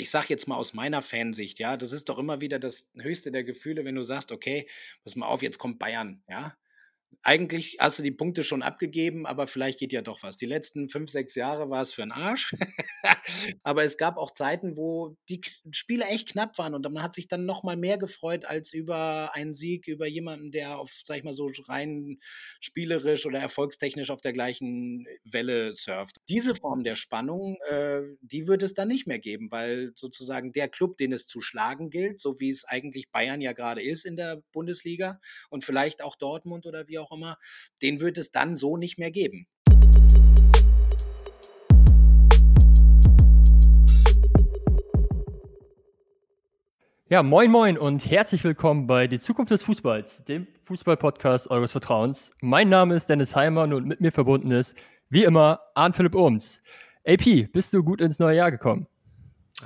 ich sage jetzt mal aus meiner Fansicht, ja, das ist doch immer wieder das höchste der Gefühle, wenn du sagst, okay, pass mal auf, jetzt kommt Bayern, ja eigentlich hast du die Punkte schon abgegeben, aber vielleicht geht ja doch was. Die letzten fünf, sechs Jahre war es für einen Arsch. aber es gab auch Zeiten, wo die Spiele echt knapp waren und man hat sich dann noch mal mehr gefreut als über einen Sieg, über jemanden, der auf, sag ich mal so, rein spielerisch oder erfolgstechnisch auf der gleichen Welle surft. Diese Form der Spannung, äh, die wird es dann nicht mehr geben, weil sozusagen der Club, den es zu schlagen gilt, so wie es eigentlich Bayern ja gerade ist in der Bundesliga und vielleicht auch Dortmund oder wie auch immer, den wird es dann so nicht mehr geben. Ja, moin moin und herzlich willkommen bei Die Zukunft des Fußballs, dem Fußball-Podcast eures Vertrauens. Mein Name ist Dennis Heimann und mit mir verbunden ist, wie immer, Arndt Philipp Ohms. AP, bist du gut ins neue Jahr gekommen?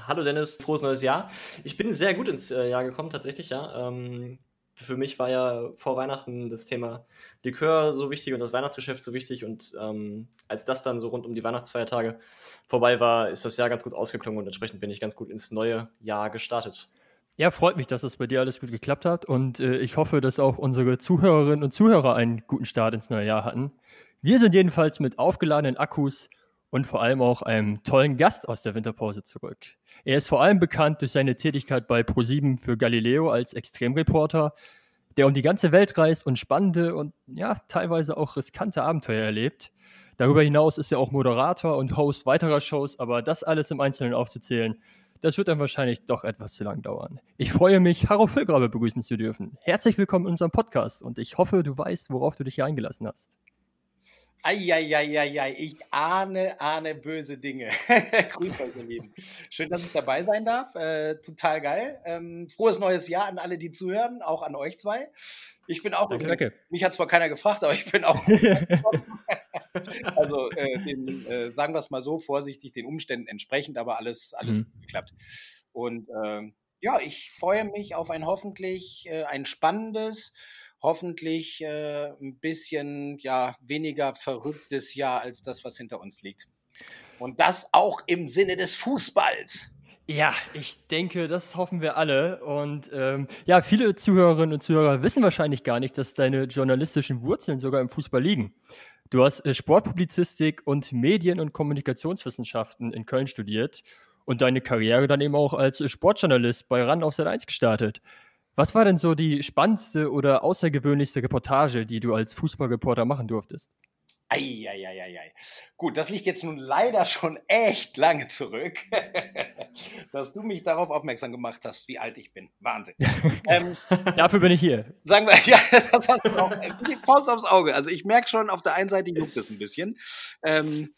Hallo Dennis, frohes neues Jahr. Ich bin sehr gut ins äh, Jahr gekommen, tatsächlich, ja. Ähm, für mich war ja vor Weihnachten das Thema Likör so wichtig und das Weihnachtsgeschäft so wichtig. Und ähm, als das dann so rund um die Weihnachtsfeiertage vorbei war, ist das Jahr ganz gut ausgeklungen und entsprechend bin ich ganz gut ins neue Jahr gestartet. Ja, freut mich, dass das bei dir alles gut geklappt hat und äh, ich hoffe, dass auch unsere Zuhörerinnen und Zuhörer einen guten Start ins neue Jahr hatten. Wir sind jedenfalls mit aufgeladenen Akkus und vor allem auch einem tollen Gast aus der Winterpause zurück. Er ist vor allem bekannt durch seine Tätigkeit bei ProSieben für Galileo als Extremreporter, der um die ganze Welt reist und spannende und ja, teilweise auch riskante Abenteuer erlebt. Darüber hinaus ist er auch Moderator und Host weiterer Shows, aber das alles im Einzelnen aufzuzählen, das wird dann wahrscheinlich doch etwas zu lang dauern. Ich freue mich, Harro Füllgrabe begrüßen zu dürfen. Herzlich willkommen in unserem Podcast und ich hoffe, du weißt, worauf du dich hier eingelassen hast. Eieieiei, ich ahne, ahne böse Dinge. Grüß euch, ihr Lieben. Schön, dass ich dabei sein darf. Äh, total geil. Ähm, frohes neues Jahr an alle, die zuhören, auch an euch zwei. Ich bin auch. Danke, danke. Mich hat zwar keiner gefragt, aber ich bin auch. also, äh, den, äh, sagen wir es mal so, vorsichtig, den Umständen entsprechend, aber alles, alles mhm. geklappt. Und ähm, ja, ich freue mich auf ein hoffentlich äh, ein spannendes hoffentlich äh, ein bisschen ja, weniger verrücktes Jahr als das, was hinter uns liegt. Und das auch im Sinne des Fußballs. Ja, ich denke, das hoffen wir alle. Und ähm, ja, viele Zuhörerinnen und Zuhörer wissen wahrscheinlich gar nicht, dass deine journalistischen Wurzeln sogar im Fußball liegen. Du hast äh, Sportpublizistik und Medien- und Kommunikationswissenschaften in Köln studiert und deine Karriere dann eben auch als Sportjournalist bei RAN auf Sat 1 gestartet. Was war denn so die spannendste oder außergewöhnlichste Reportage, die du als Fußballreporter machen durftest? Eieieiei. Gut, das liegt jetzt nun leider schon echt lange zurück, dass du mich darauf aufmerksam gemacht hast, wie alt ich bin. Wahnsinn. ähm, Dafür bin ich hier. Sagen wir, ja, das hast du auch. Faust aufs Auge. Also ich merke schon, auf der einen Seite juckt es ein bisschen. Ähm,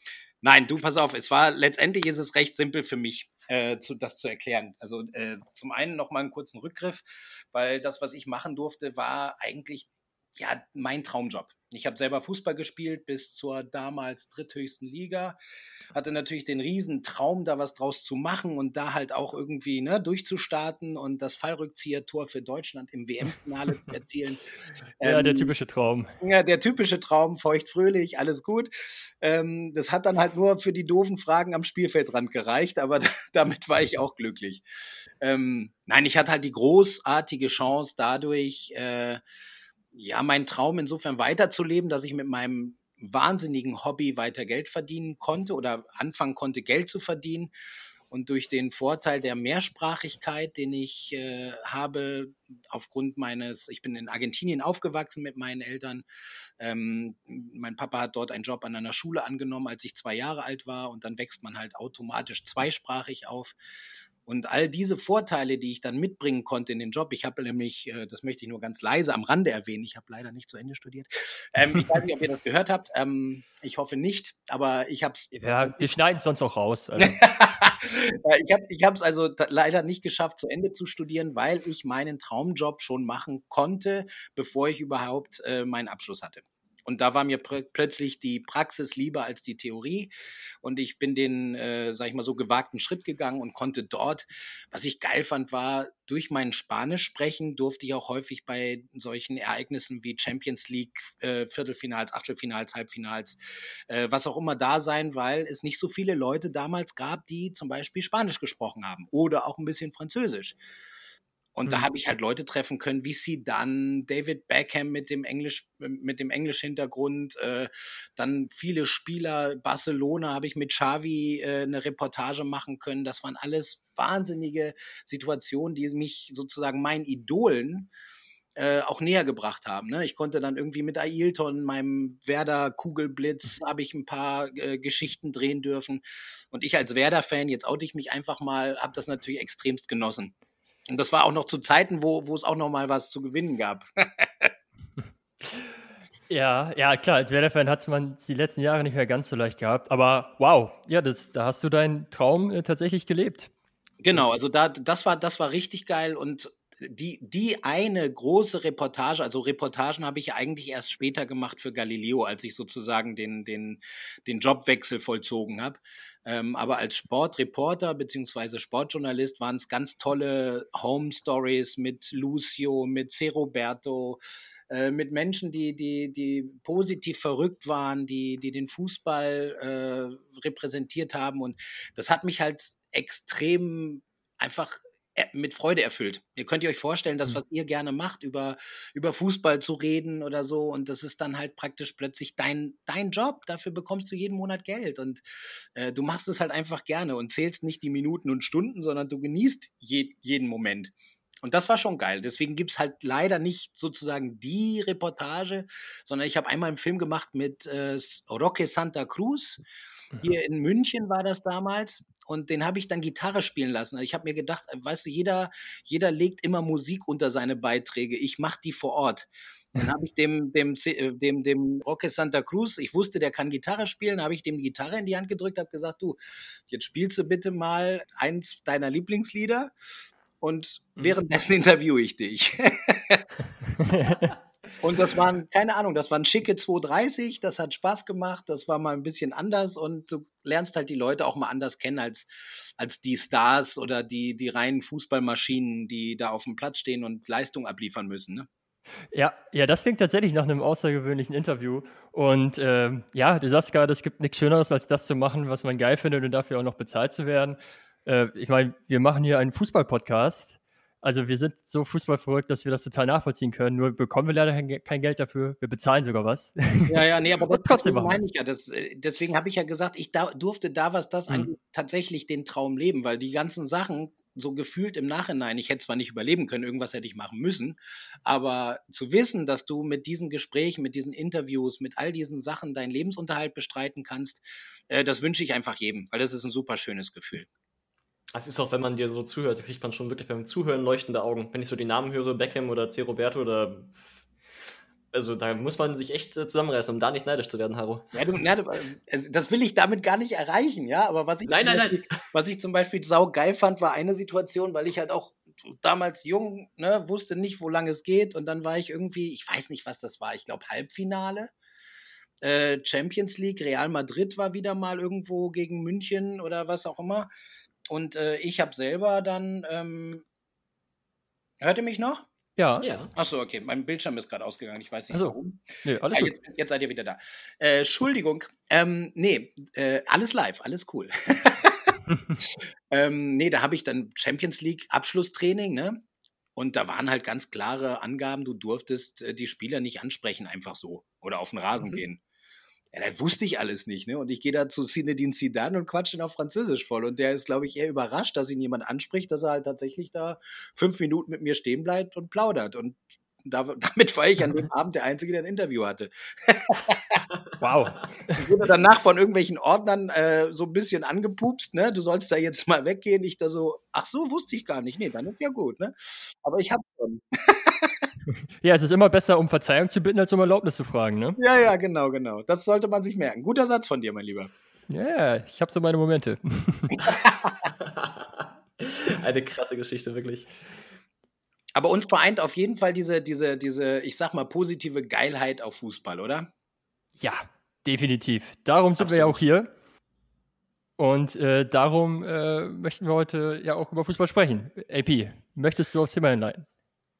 Nein, du pass auf, es war letztendlich ist es recht simpel für mich, äh, zu, das zu erklären. Also äh, zum einen nochmal einen kurzen Rückgriff, weil das, was ich machen durfte, war eigentlich ja mein Traumjob. Ich habe selber Fußball gespielt bis zur damals dritthöchsten Liga. Hatte natürlich den riesen Traum, da was draus zu machen und da halt auch irgendwie ne, durchzustarten und das Fallrückzieher-Tor für Deutschland im WM-Finale zu erzielen. ja, ähm, der typische Traum. Ja, der typische Traum, feucht-fröhlich, alles gut. Ähm, das hat dann halt nur für die doofen Fragen am Spielfeldrand gereicht, aber damit war ich auch glücklich. Ähm, nein, ich hatte halt die großartige Chance dadurch, äh, ja, meinen Traum insofern weiterzuleben, dass ich mit meinem wahnsinnigen Hobby weiter Geld verdienen konnte oder anfangen konnte, Geld zu verdienen. Und durch den Vorteil der Mehrsprachigkeit, den ich äh, habe, aufgrund meines, ich bin in Argentinien aufgewachsen mit meinen Eltern. Ähm, mein Papa hat dort einen Job an einer Schule angenommen, als ich zwei Jahre alt war. Und dann wächst man halt automatisch zweisprachig auf. Und all diese Vorteile, die ich dann mitbringen konnte in den Job, ich habe nämlich, äh, das möchte ich nur ganz leise am Rande erwähnen, ich habe leider nicht zu Ende studiert. Ähm, ich weiß nicht, ob ihr das gehört habt. Ähm, ich hoffe nicht, aber ich habe es. Ja, wir schneiden es sonst auch raus. Also. ich habe es also leider nicht geschafft, zu Ende zu studieren, weil ich meinen Traumjob schon machen konnte, bevor ich überhaupt äh, meinen Abschluss hatte. Und da war mir plötzlich die Praxis lieber als die Theorie. Und ich bin den, äh, sag ich mal, so gewagten Schritt gegangen und konnte dort, was ich geil fand, war, durch mein Spanisch sprechen durfte ich auch häufig bei solchen Ereignissen wie Champions League, äh, Viertelfinals, Achtelfinals, Halbfinals, äh, was auch immer da sein, weil es nicht so viele Leute damals gab, die zum Beispiel Spanisch gesprochen haben oder auch ein bisschen Französisch. Und mhm. da habe ich halt Leute treffen können, wie sie dann David Beckham mit dem Englisch, mit dem Englisch-Hintergrund, äh, dann viele Spieler, Barcelona habe ich mit Xavi äh, eine Reportage machen können. Das waren alles wahnsinnige Situationen, die mich sozusagen meinen Idolen äh, auch näher gebracht haben. Ne? Ich konnte dann irgendwie mit Ailton, meinem Werder Kugelblitz, habe ich ein paar äh, Geschichten drehen dürfen. Und ich als Werder-Fan, jetzt oute ich mich einfach mal, habe das natürlich extremst genossen. Und das war auch noch zu Zeiten, wo, wo es auch noch mal was zu gewinnen gab. ja, ja, klar, als Werder-Fan hat man die letzten Jahre nicht mehr ganz so leicht gehabt. Aber wow, ja, das, da hast du deinen Traum äh, tatsächlich gelebt. Genau, also da, das war, das war richtig geil und die, die eine große Reportage, also Reportagen habe ich eigentlich erst später gemacht für Galileo, als ich sozusagen den, den, den Jobwechsel vollzogen habe. Ähm, aber als Sportreporter bzw. Sportjournalist waren es ganz tolle Home Stories mit Lucio, mit C. Roberto, äh, mit Menschen, die, die, die positiv verrückt waren, die, die den Fußball äh, repräsentiert haben. Und das hat mich halt extrem einfach mit Freude erfüllt. Ihr könnt ihr euch vorstellen, das, mhm. was ihr gerne macht, über, über Fußball zu reden oder so, und das ist dann halt praktisch plötzlich dein, dein Job. Dafür bekommst du jeden Monat Geld und äh, du machst es halt einfach gerne und zählst nicht die Minuten und Stunden, sondern du genießt je, jeden Moment. Und das war schon geil. Deswegen gibt es halt leider nicht sozusagen die Reportage, sondern ich habe einmal einen Film gemacht mit äh, Roque Santa Cruz. Hier in München war das damals und den habe ich dann Gitarre spielen lassen. Ich habe mir gedacht, weißt du, jeder, jeder legt immer Musik unter seine Beiträge. Ich mache die vor Ort. Dann habe ich dem, dem, äh, dem, dem Roque Santa Cruz, ich wusste, der kann Gitarre spielen, habe ich dem die Gitarre in die Hand gedrückt, habe gesagt, du, jetzt spielst du bitte mal eins deiner Lieblingslieder und mhm. währenddessen interviewe ich dich. Und das waren, keine Ahnung, das waren schicke 230, das hat Spaß gemacht, das war mal ein bisschen anders und du lernst halt die Leute auch mal anders kennen als, als die Stars oder die, die reinen Fußballmaschinen, die da auf dem Platz stehen und Leistung abliefern müssen. Ne? Ja, ja, das klingt tatsächlich nach einem außergewöhnlichen Interview. Und äh, ja, du sagst gerade, es gibt nichts Schöneres, als das zu machen, was man geil findet und dafür auch noch bezahlt zu werden. Äh, ich meine, wir machen hier einen Fußball-Podcast also wir sind so fußballverrückt, dass wir das total nachvollziehen können. Nur bekommen wir leider kein Geld dafür. Wir bezahlen sogar was. Ja, ja, nee, aber das, trotzdem meine ich ja. Das, äh, deswegen habe ich ja gesagt, ich da, durfte da, was das mhm. tatsächlich den Traum leben, weil die ganzen Sachen so gefühlt im Nachhinein, ich hätte zwar nicht überleben können, irgendwas hätte ich machen müssen, aber zu wissen, dass du mit diesen Gesprächen, mit diesen Interviews, mit all diesen Sachen deinen Lebensunterhalt bestreiten kannst, äh, das wünsche ich einfach jedem, weil das ist ein super schönes Gefühl. Es ist auch, wenn man dir so zuhört, kriegt man schon wirklich beim Zuhören leuchtende Augen. Wenn ich so die Namen höre, Beckham oder C. Roberto oder also da muss man sich echt äh, zusammenreißen, um da nicht neidisch zu werden, Haro. Ja, du, ja, also das will ich damit gar nicht erreichen, ja. Aber was ich, nein, nein, Beispiel, nein. was ich zum Beispiel saugeil fand, war eine Situation, weil ich halt auch damals jung, ne, wusste nicht, wo lang es geht. Und dann war ich irgendwie, ich weiß nicht, was das war, ich glaube Halbfinale. Äh, Champions League, Real Madrid war wieder mal irgendwo gegen München oder was auch immer. Und äh, ich habe selber dann. Ähm, hört ihr mich noch? Ja. ja. Achso, okay. Mein Bildschirm ist gerade ausgegangen. Ich weiß nicht also, warum. Nee, alles ja, jetzt, jetzt, seid ihr wieder da. Äh, Entschuldigung. Ähm, nee, äh, alles live, alles cool. ähm, nee, da habe ich dann Champions League Abschlusstraining, ne? Und da waren halt ganz klare Angaben, du durftest äh, die Spieler nicht ansprechen, einfach so. Oder auf den Rasen mhm. gehen. Ja, das wusste ich alles nicht, ne? Und ich gehe da zu Zinedine Zidane und quatsche ihn auf Französisch voll. Und der ist, glaube ich, eher überrascht, dass ihn jemand anspricht, dass er halt tatsächlich da fünf Minuten mit mir stehen bleibt und plaudert. Und da, damit war ich an dem Abend der Einzige, der ein Interview hatte. wow. Ich wurde danach von irgendwelchen Ordnern äh, so ein bisschen angepupst, ne? Du sollst da jetzt mal weggehen. Ich da so, ach so, wusste ich gar nicht. Nee, dann ist ja gut, ne? Aber ich hab's schon. Ja, es ist immer besser, um Verzeihung zu bitten, als um Erlaubnis zu fragen, ne? Ja, ja, genau, genau. Das sollte man sich merken. Guter Satz von dir, mein Lieber. Ja, ich habe so meine Momente. Eine krasse Geschichte, wirklich. Aber uns vereint auf jeden Fall diese, diese, diese, ich sag mal, positive Geilheit auf Fußball, oder? Ja, definitiv. Darum sind Absolut. wir ja auch hier. Und äh, darum äh, möchten wir heute ja auch über Fußball sprechen. AP, möchtest du aufs Thema hinleiten?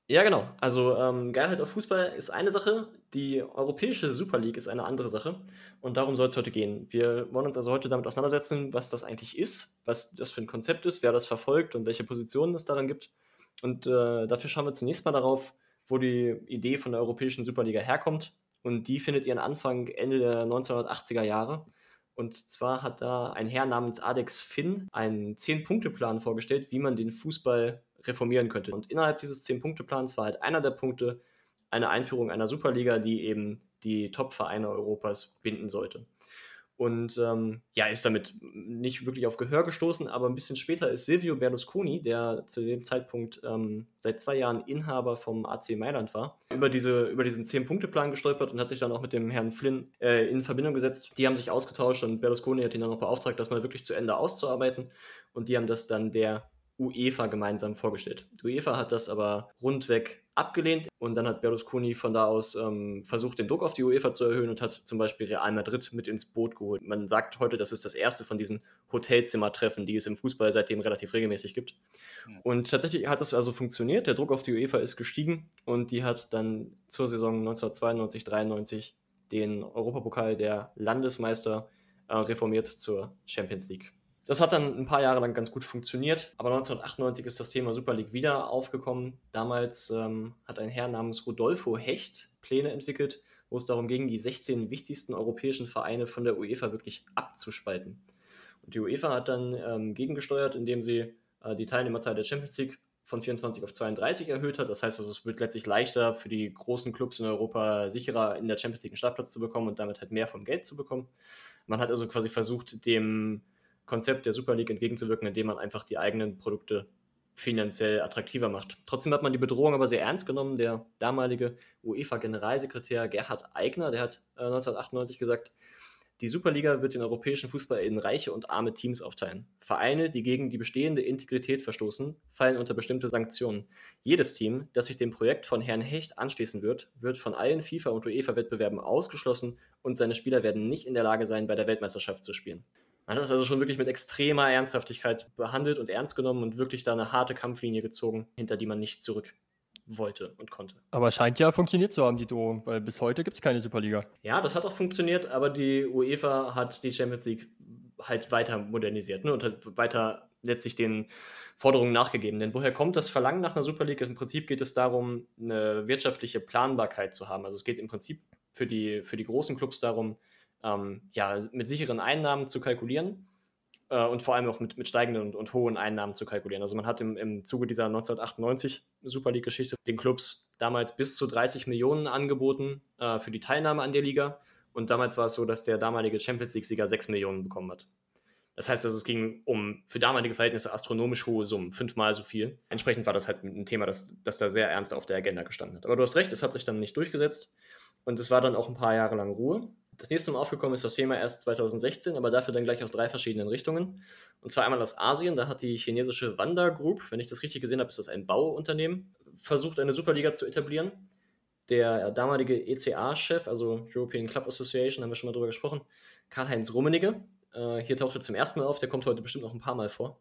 Ja, genau. Also ähm, Geilheit auf Fußball ist eine Sache, die europäische Super League ist eine andere Sache. Und darum soll es heute gehen. Wir wollen uns also heute damit auseinandersetzen, was das eigentlich ist, was das für ein Konzept ist, wer das verfolgt und welche Positionen es daran gibt. Und äh, dafür schauen wir zunächst mal darauf, wo die Idee von der europäischen Superliga herkommt. Und die findet ihren Anfang Ende der 1980er Jahre. Und zwar hat da ein Herr namens Adex Finn einen Zehn-Punkte-Plan vorgestellt, wie man den Fußball reformieren könnte. Und innerhalb dieses Zehn-Punkte-Plans war halt einer der Punkte eine Einführung einer Superliga, die eben die Top-Vereine Europas binden sollte und ähm, ja, ist damit nicht wirklich auf Gehör gestoßen, aber ein bisschen später ist Silvio Berlusconi, der zu dem Zeitpunkt ähm, seit zwei Jahren Inhaber vom AC Mailand war, über, diese, über diesen Zehn-Punkte-Plan gestolpert und hat sich dann auch mit dem Herrn Flynn äh, in Verbindung gesetzt. Die haben sich ausgetauscht und Berlusconi hat ihn dann noch beauftragt, das mal wirklich zu Ende auszuarbeiten und die haben das dann der UEFA gemeinsam vorgestellt. Die UEFA hat das aber rundweg abgelehnt und dann hat Berlusconi von da aus ähm, versucht, den Druck auf die UEFA zu erhöhen und hat zum Beispiel Real Madrid mit ins Boot geholt. Man sagt heute, das ist das erste von diesen Hotelzimmertreffen, die es im Fußball seitdem relativ regelmäßig gibt. Und tatsächlich hat das also funktioniert. Der Druck auf die UEFA ist gestiegen und die hat dann zur Saison 1992, 93 den Europapokal der Landesmeister äh, reformiert zur Champions League. Das hat dann ein paar Jahre lang ganz gut funktioniert, aber 1998 ist das Thema Super League wieder aufgekommen. Damals ähm, hat ein Herr namens Rodolfo Hecht Pläne entwickelt, wo es darum ging, die 16 wichtigsten europäischen Vereine von der UEFA wirklich abzuspalten. Und die UEFA hat dann ähm, gegengesteuert, indem sie äh, die Teilnehmerzahl der Champions League von 24 auf 32 erhöht hat. Das heißt, also, es wird letztlich leichter für die großen Clubs in Europa sicherer in der Champions League einen Startplatz zu bekommen und damit halt mehr vom Geld zu bekommen. Man hat also quasi versucht, dem Konzept der Super League entgegenzuwirken, indem man einfach die eigenen Produkte finanziell attraktiver macht. Trotzdem hat man die Bedrohung aber sehr ernst genommen. Der damalige UEFA-Generalsekretär Gerhard Eigner, der hat äh, 1998 gesagt, die Superliga wird den europäischen Fußball in reiche und arme Teams aufteilen. Vereine, die gegen die bestehende Integrität verstoßen, fallen unter bestimmte Sanktionen. Jedes Team, das sich dem Projekt von Herrn Hecht anschließen wird, wird von allen FIFA- und UEFA-Wettbewerben ausgeschlossen und seine Spieler werden nicht in der Lage sein, bei der Weltmeisterschaft zu spielen. Man hat das also schon wirklich mit extremer Ernsthaftigkeit behandelt und ernst genommen und wirklich da eine harte Kampflinie gezogen, hinter die man nicht zurück wollte und konnte. Aber scheint ja funktioniert zu haben, die Drohung, weil bis heute gibt es keine Superliga. Ja, das hat auch funktioniert, aber die UEFA hat die Champions League halt weiter modernisiert ne, und hat weiter letztlich den Forderungen nachgegeben. Denn woher kommt das Verlangen nach einer Super League? Im Prinzip geht es darum, eine wirtschaftliche Planbarkeit zu haben. Also es geht im Prinzip für die, für die großen Clubs darum, ähm, ja, mit sicheren Einnahmen zu kalkulieren äh, und vor allem auch mit, mit steigenden und, und, hohen Einnahmen zu kalkulieren. Also man hat im, im Zuge dieser 1998 Super League-Geschichte den Clubs damals bis zu 30 Millionen angeboten äh, für die Teilnahme an der Liga. Und damals war es so, dass der damalige Champions League-Sieger 6 Millionen bekommen hat. Das heißt also, es ging um für damalige Verhältnisse astronomisch hohe Summen, fünfmal so viel. Entsprechend war das halt ein Thema, das, das da sehr ernst auf der Agenda gestanden hat. Aber du hast recht, es hat sich dann nicht durchgesetzt und es war dann auch ein paar Jahre lang Ruhe. Das nächste Mal aufgekommen ist das Thema erst 2016, aber dafür dann gleich aus drei verschiedenen Richtungen. Und zwar einmal aus Asien, da hat die chinesische Wanda Group, wenn ich das richtig gesehen habe, ist das ein Bauunternehmen, versucht eine Superliga zu etablieren. Der damalige ECA-Chef, also European Club Association, haben wir schon mal drüber gesprochen, Karl-Heinz Rummenigge, äh, hier taucht er zum ersten Mal auf, der kommt heute bestimmt noch ein paar Mal vor.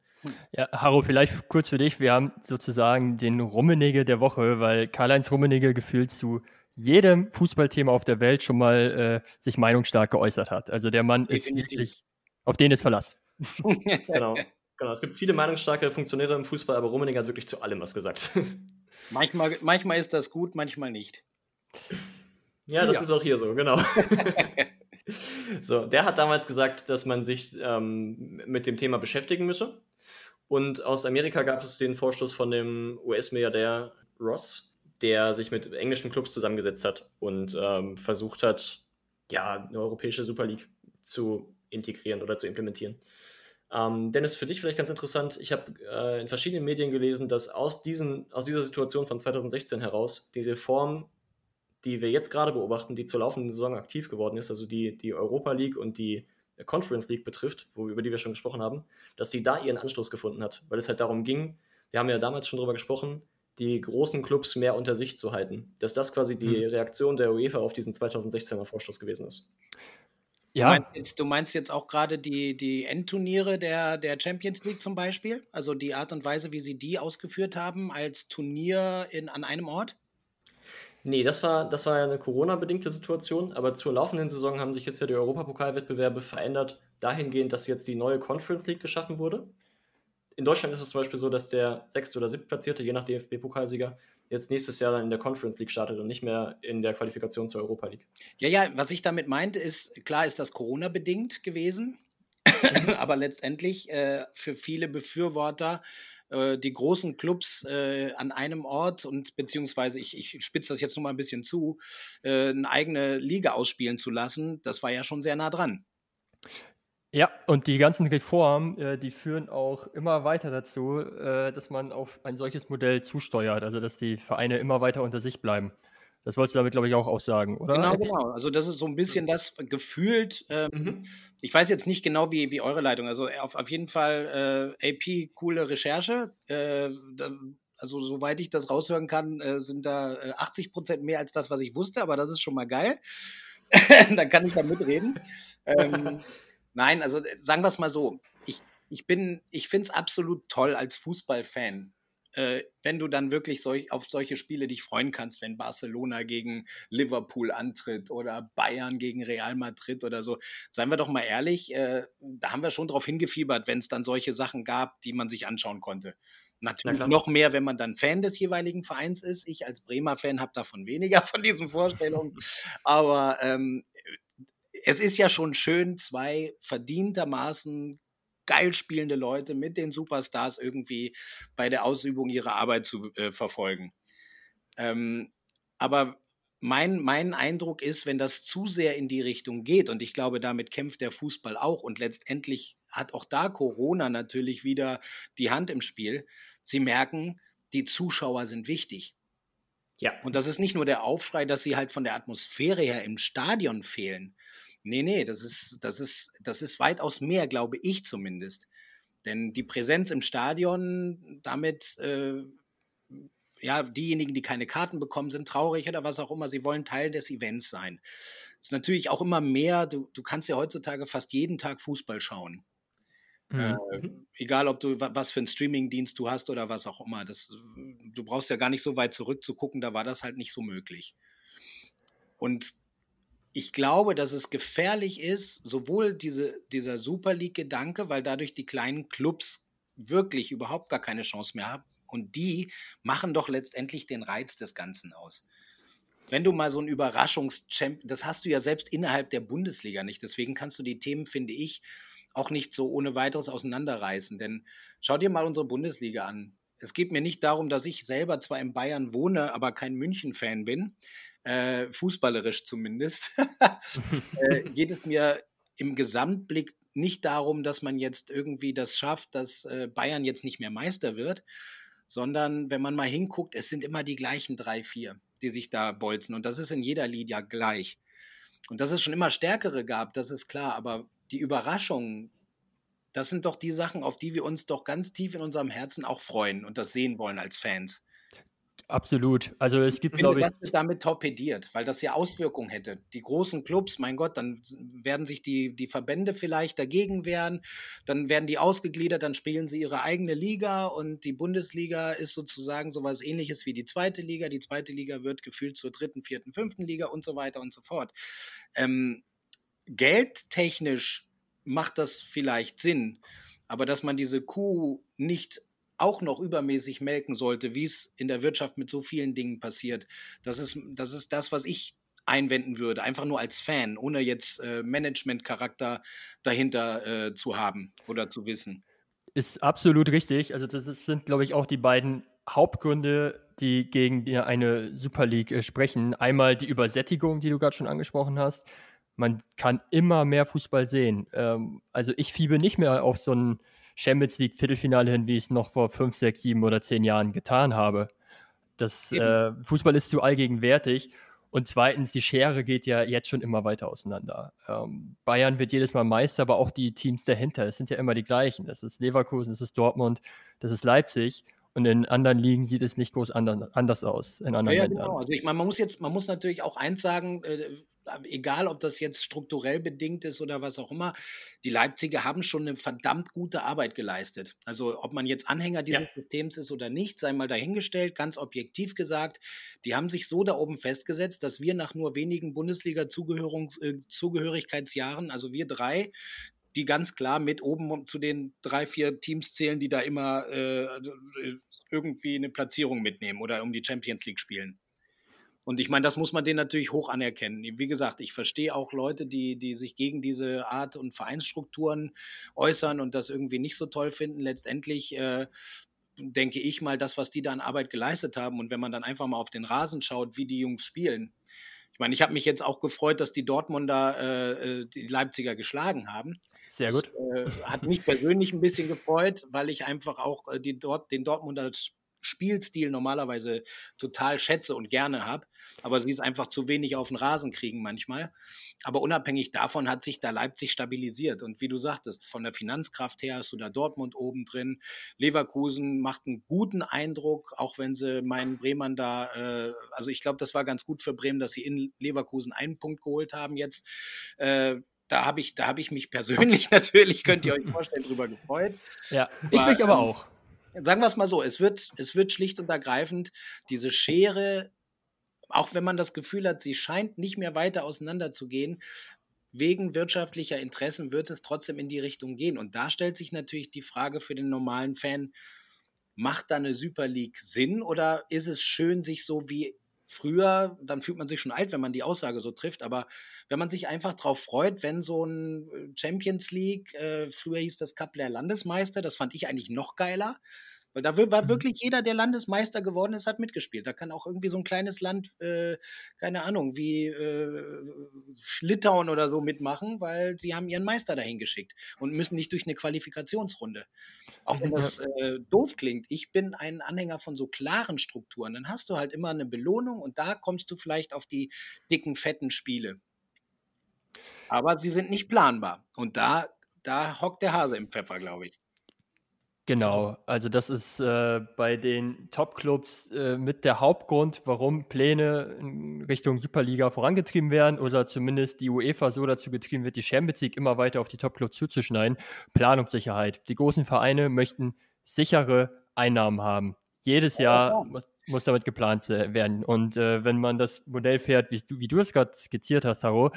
Ja, Haro, vielleicht kurz für dich. Wir haben sozusagen den Rummenigge der Woche, weil Karl-Heinz Rummenigge gefühlt zu jedem Fußballthema auf der Welt schon mal äh, sich meinungsstark geäußert hat. Also der Mann ist wirklich, auf den ist Verlass. genau. Genau, es gibt viele meinungsstarke Funktionäre im Fußball, aber Rummenigge hat wirklich zu allem was gesagt. manchmal, manchmal ist das gut, manchmal nicht. Ja, das ja. ist auch hier so, genau. so, der hat damals gesagt, dass man sich ähm, mit dem Thema beschäftigen müsse. Und aus Amerika gab es den Vorstoß von dem US-Milliardär Ross, der sich mit englischen Clubs zusammengesetzt hat und ähm, versucht hat, ja, eine europäische Super League zu integrieren oder zu implementieren. Ähm, Dennis, für dich vielleicht ganz interessant, ich habe äh, in verschiedenen Medien gelesen, dass aus, diesen, aus dieser Situation von 2016 heraus die Reform, die wir jetzt gerade beobachten, die zur laufenden Saison aktiv geworden ist, also die, die Europa League und die Conference League betrifft, wo, über die wir schon gesprochen haben, dass sie da ihren Anstoß gefunden hat, weil es halt darum ging, wir haben ja damals schon darüber gesprochen, die großen Clubs mehr unter sich zu halten. Dass das quasi die mhm. Reaktion der UEFA auf diesen 2016er Vorstoß gewesen ist. Ja. Du meinst jetzt, du meinst jetzt auch gerade die, die Endturniere der, der Champions League zum Beispiel? Also die Art und Weise, wie sie die ausgeführt haben als Turnier in, an einem Ort? Nee, das war, das war ja eine Corona-bedingte Situation, aber zur laufenden Saison haben sich jetzt ja die Europapokalwettbewerbe verändert, dahingehend, dass jetzt die neue Conference League geschaffen wurde. In Deutschland ist es zum Beispiel so, dass der sechste oder siebtplatzierte, je nach DFB-Pokalsieger, jetzt nächstes Jahr dann in der Conference League startet und nicht mehr in der Qualifikation zur Europa League. Ja, ja, was ich damit meinte, ist, klar ist das Corona-bedingt gewesen, mhm. aber letztendlich äh, für viele Befürworter äh, die großen Clubs äh, an einem Ort und beziehungsweise ich, ich spitze das jetzt nur mal ein bisschen zu, äh, eine eigene Liga ausspielen zu lassen, das war ja schon sehr nah dran. Ja, und die ganzen Reformen, äh, die führen auch immer weiter dazu, äh, dass man auf ein solches Modell zusteuert, also dass die Vereine immer weiter unter sich bleiben. Das wolltest du damit, glaube ich, auch aussagen, oder? Genau, genau. Also das ist so ein bisschen das gefühlt. Ähm, mhm. Ich weiß jetzt nicht genau, wie, wie eure Leitung. Also auf, auf jeden Fall äh, AP, coole Recherche. Äh, da, also soweit ich das raushören kann, äh, sind da 80 Prozent mehr als das, was ich wusste. Aber das ist schon mal geil. Dann kann ich da mitreden. ähm, Nein, also äh, sagen wir es mal so. Ich, ich bin, ich finde es absolut toll als Fußballfan, äh, wenn du dann wirklich solch, auf solche Spiele dich freuen kannst, wenn Barcelona gegen Liverpool antritt oder Bayern gegen Real Madrid oder so. Seien wir doch mal ehrlich, äh, da haben wir schon drauf hingefiebert, wenn es dann solche Sachen gab, die man sich anschauen konnte. Natürlich noch mehr, wenn man dann Fan des jeweiligen Vereins ist. Ich als Bremer Fan habe davon weniger von diesen Vorstellungen. Aber ähm, es ist ja schon schön, zwei verdientermaßen geil spielende Leute mit den Superstars irgendwie bei der Ausübung ihrer Arbeit zu äh, verfolgen. Ähm, aber mein, mein Eindruck ist, wenn das zu sehr in die Richtung geht, und ich glaube, damit kämpft der Fußball auch, und letztendlich hat auch da Corona natürlich wieder die Hand im Spiel. Sie merken, die Zuschauer sind wichtig. Ja. Und das ist nicht nur der Aufschrei, dass sie halt von der Atmosphäre her im Stadion fehlen, Nee, nee, das ist, das ist, das ist weitaus mehr, glaube ich zumindest. Denn die Präsenz im Stadion, damit, äh, ja, diejenigen, die keine Karten bekommen, sind traurig oder was auch immer, sie wollen Teil des Events sein. Ist natürlich auch immer mehr, du, du kannst ja heutzutage fast jeden Tag Fußball schauen. Mhm. Äh, mhm. egal, ob du was für einen Streamingdienst du hast oder was auch immer. Das, du brauchst ja gar nicht so weit zurückzugucken, da war das halt nicht so möglich. Und ich glaube, dass es gefährlich ist, sowohl diese, dieser Super League-Gedanke, weil dadurch die kleinen Clubs wirklich überhaupt gar keine Chance mehr haben. Und die machen doch letztendlich den Reiz des Ganzen aus. Wenn du mal so ein Überraschungschampion, das hast du ja selbst innerhalb der Bundesliga nicht. Deswegen kannst du die Themen, finde ich, auch nicht so ohne weiteres auseinanderreißen. Denn schau dir mal unsere Bundesliga an. Es geht mir nicht darum, dass ich selber zwar in Bayern wohne, aber kein München-Fan bin äh, fußballerisch zumindest, äh, geht es mir im Gesamtblick nicht darum, dass man jetzt irgendwie das schafft, dass äh, Bayern jetzt nicht mehr Meister wird, sondern wenn man mal hinguckt, es sind immer die gleichen drei, vier, die sich da bolzen. Und das ist in jeder Liga gleich. Und dass es schon immer stärkere gab, das ist klar, aber die Überraschungen, das sind doch die Sachen, auf die wir uns doch ganz tief in unserem Herzen auch freuen und das sehen wollen als Fans. Absolut. Also es gibt, glaube ich. Das ist damit torpediert, weil das ja Auswirkungen hätte. Die großen Clubs, mein Gott, dann werden sich die, die Verbände vielleicht dagegen wehren, dann werden die ausgegliedert, dann spielen sie ihre eigene Liga und die Bundesliga ist sozusagen sowas ähnliches wie die zweite Liga. Die zweite Liga wird gefühlt zur dritten, vierten, fünften Liga und so weiter und so fort. Ähm, geldtechnisch macht das vielleicht Sinn, aber dass man diese Kuh nicht auch noch übermäßig melken sollte, wie es in der Wirtschaft mit so vielen Dingen passiert. Das ist, das ist das, was ich einwenden würde, einfach nur als Fan, ohne jetzt äh, Management-Charakter dahinter äh, zu haben oder zu wissen. Ist absolut richtig. Also das sind, glaube ich, auch die beiden Hauptgründe, die gegen eine Super League äh, sprechen. Einmal die Übersättigung, die du gerade schon angesprochen hast. Man kann immer mehr Fußball sehen. Ähm, also ich fiebe nicht mehr auf so einen Champions League Viertelfinale hin, wie ich es noch vor fünf, sechs, sieben oder zehn Jahren getan habe. Das äh, Fußball ist zu allgegenwärtig. Und zweitens, die Schere geht ja jetzt schon immer weiter auseinander. Ähm, Bayern wird jedes Mal Meister, aber auch die Teams dahinter, es sind ja immer die gleichen. Das ist Leverkusen, das ist Dortmund, das ist Leipzig. Und in anderen Ligen sieht es nicht groß anders aus. In anderen ja, ja genau. Also ich meine, man muss jetzt, man muss natürlich auch eins sagen, äh, egal ob das jetzt strukturell bedingt ist oder was auch immer, die Leipziger haben schon eine verdammt gute Arbeit geleistet. Also ob man jetzt Anhänger dieses ja. Systems ist oder nicht, sei mal dahingestellt, ganz objektiv gesagt, die haben sich so da oben festgesetzt, dass wir nach nur wenigen Bundesliga-Zugehörigkeitsjahren, äh, also wir drei, die ganz klar mit oben zu den drei, vier Teams zählen, die da immer äh, irgendwie eine Platzierung mitnehmen oder um die Champions League spielen. Und ich meine, das muss man denen natürlich hoch anerkennen. Wie gesagt, ich verstehe auch Leute, die, die sich gegen diese Art und Vereinsstrukturen äußern und das irgendwie nicht so toll finden. Letztendlich äh, denke ich mal, das, was die da an Arbeit geleistet haben und wenn man dann einfach mal auf den Rasen schaut, wie die Jungs spielen. Ich meine, ich habe mich jetzt auch gefreut, dass die Dortmunder äh, äh die Leipziger geschlagen haben. Sehr gut. Das, äh, hat mich persönlich ein bisschen gefreut, weil ich einfach auch äh, die Dort, den Dortmunder Spielstil normalerweise total schätze und gerne habe, aber sie es einfach zu wenig auf den Rasen kriegen manchmal. Aber unabhängig davon hat sich da Leipzig stabilisiert. Und wie du sagtest, von der Finanzkraft her hast du da Dortmund oben drin. Leverkusen macht einen guten Eindruck, auch wenn sie meinen Bremern da, äh, also ich glaube, das war ganz gut für Bremen, dass sie in Leverkusen einen Punkt geholt haben jetzt. Äh, da habe ich, da ich mich persönlich natürlich, könnt ihr euch vorstellen, drüber gefreut. Ja, ich mich aber ähm, auch sagen wir es mal so, es wird, es wird schlicht und ergreifend diese Schere, auch wenn man das Gefühl hat, sie scheint nicht mehr weiter auseinanderzugehen, wegen wirtschaftlicher Interessen wird es trotzdem in die Richtung gehen. Und da stellt sich natürlich die Frage für den normalen Fan, macht da eine Super League Sinn oder ist es schön, sich so wie früher, dann fühlt man sich schon alt, wenn man die Aussage so trifft, aber wenn man sich einfach darauf freut, wenn so ein äh, Champions League, äh, früher hieß das der Landesmeister, das fand ich eigentlich noch geiler, weil da war mhm. wirklich jeder, der Landesmeister geworden ist, hat mitgespielt. Da kann auch irgendwie so ein kleines Land, äh, keine Ahnung, wie äh, Litauen oder so mitmachen, weil sie haben ihren Meister dahin geschickt und müssen nicht durch eine Qualifikationsrunde. Auch wenn das äh, doof klingt, ich bin ein Anhänger von so klaren Strukturen. Dann hast du halt immer eine Belohnung und da kommst du vielleicht auf die dicken, fetten Spiele. Aber sie sind nicht planbar. Und da, da hockt der Hase im Pfeffer, glaube ich. Genau, also das ist äh, bei den Top-Clubs äh, mit der Hauptgrund, warum Pläne in Richtung Superliga vorangetrieben werden oder zumindest die UEFA so dazu getrieben wird, die Champions League immer weiter auf die Top-Clubs zuzuschneiden. Planungssicherheit. Die großen Vereine möchten sichere Einnahmen haben. Jedes Jahr muss, muss damit geplant äh, werden. Und äh, wenn man das Modell fährt, wie du, wie du es gerade skizziert hast, Haro,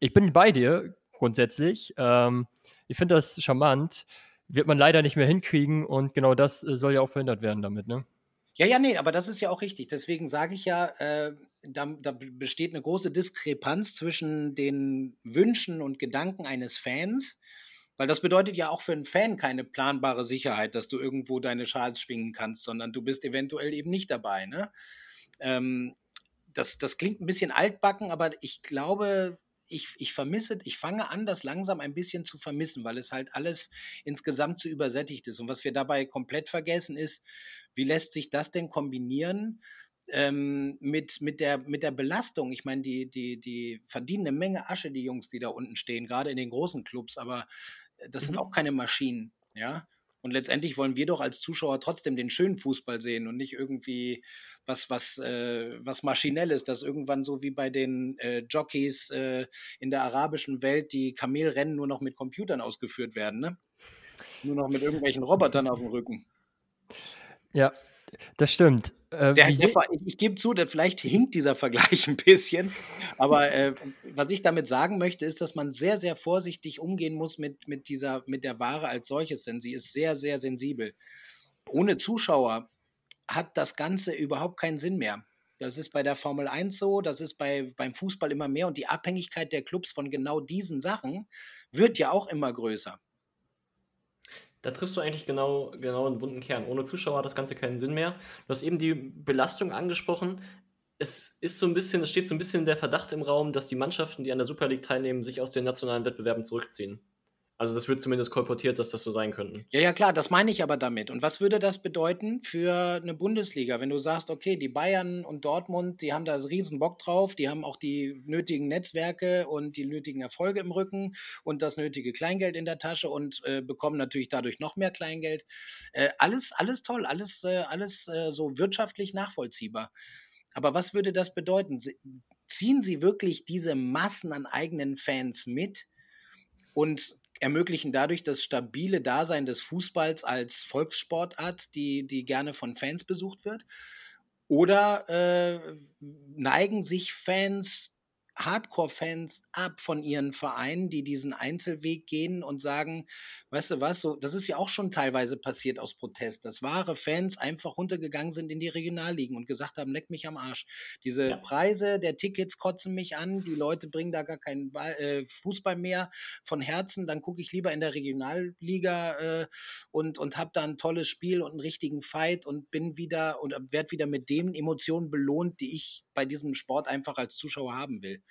ich bin bei dir grundsätzlich. Ähm, ich finde das charmant wird man leider nicht mehr hinkriegen und genau das äh, soll ja auch verhindert werden damit, ne? Ja, ja, nee, aber das ist ja auch richtig. Deswegen sage ich ja, äh, da, da, besteht eine große Diskrepanz zwischen den Wünschen und Gedanken eines Fans, weil das bedeutet ja auch für einen Fan keine planbare Sicherheit, dass du irgendwo deine Schals schwingen kannst, sondern du bist eventuell eben nicht dabei. Ne? Ähm, das, das klingt ein bisschen altbacken, aber ich glaube, ich, ich vermisse, ich fange an, das langsam ein bisschen zu vermissen, weil es halt alles insgesamt zu übersättigt ist. Und was wir dabei komplett vergessen ist, wie lässt sich das denn kombinieren ähm, mit, mit, der, mit der Belastung? Ich meine, die, die, die verdienen eine Menge Asche, die Jungs, die da unten stehen, gerade in den großen Clubs, aber äh, das mhm. sind auch keine Maschinen, ja. Und letztendlich wollen wir doch als Zuschauer trotzdem den schönen Fußball sehen und nicht irgendwie was, was, äh, was Maschinelles, das irgendwann so wie bei den äh, Jockeys äh, in der arabischen Welt die Kamelrennen nur noch mit Computern ausgeführt werden, ne? Nur noch mit irgendwelchen Robotern auf dem Rücken. Ja, das stimmt. Äh, der, der, ich, ich gebe zu, der, vielleicht hinkt dieser Vergleich ein bisschen, aber äh, was ich damit sagen möchte, ist, dass man sehr, sehr vorsichtig umgehen muss mit, mit, dieser, mit der Ware als solches, denn sie ist sehr, sehr sensibel. Ohne Zuschauer hat das Ganze überhaupt keinen Sinn mehr. Das ist bei der Formel 1 so, das ist bei, beim Fußball immer mehr und die Abhängigkeit der Clubs von genau diesen Sachen wird ja auch immer größer da triffst du eigentlich genau, genau einen wunden Kern. Ohne Zuschauer hat das Ganze keinen Sinn mehr. Du hast eben die Belastung angesprochen. Es ist so ein bisschen, es steht so ein bisschen der Verdacht im Raum, dass die Mannschaften, die an der Super League teilnehmen, sich aus den nationalen Wettbewerben zurückziehen. Also das wird zumindest kolportiert, dass das so sein könnte. Ja, ja, klar, das meine ich aber damit. Und was würde das bedeuten für eine Bundesliga, wenn du sagst, okay, die Bayern und Dortmund, die haben da riesen Bock drauf, die haben auch die nötigen Netzwerke und die nötigen Erfolge im Rücken und das nötige Kleingeld in der Tasche und äh, bekommen natürlich dadurch noch mehr Kleingeld. Äh, alles, alles toll, alles, äh, alles äh, so wirtschaftlich nachvollziehbar. Aber was würde das bedeuten? Ziehen sie wirklich diese Massen an eigenen Fans mit? Und ermöglichen dadurch das stabile Dasein des Fußballs als Volkssportart, die, die gerne von Fans besucht wird? Oder äh, neigen sich Fans Hardcore-Fans ab von ihren Vereinen, die diesen Einzelweg gehen und sagen, weißt du was, so, das ist ja auch schon teilweise passiert aus Protest, dass wahre Fans einfach runtergegangen sind in die Regionalligen und gesagt haben, leck mich am Arsch. Diese ja. Preise der Tickets kotzen mich an, die Leute bringen da gar keinen Ball, äh, Fußball mehr von Herzen, dann gucke ich lieber in der Regionalliga äh, und, und habe da ein tolles Spiel und einen richtigen Fight und bin wieder und werde wieder mit den Emotionen belohnt, die ich bei diesem Sport einfach als Zuschauer haben will.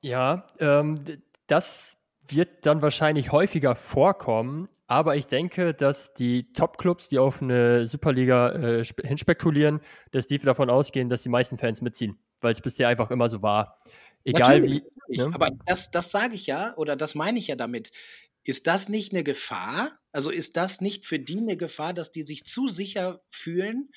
Ja, ähm, das wird dann wahrscheinlich häufiger vorkommen, aber ich denke, dass die Top-Clubs, die auf eine Superliga äh, hinspekulieren, dass die davon ausgehen, dass die meisten Fans mitziehen, weil es bisher einfach immer so war. Egal Natürlich, wie. Ne? Aber das, das sage ich ja, oder das meine ich ja damit. Ist das nicht eine Gefahr? Also ist das nicht für die eine Gefahr, dass die sich zu sicher fühlen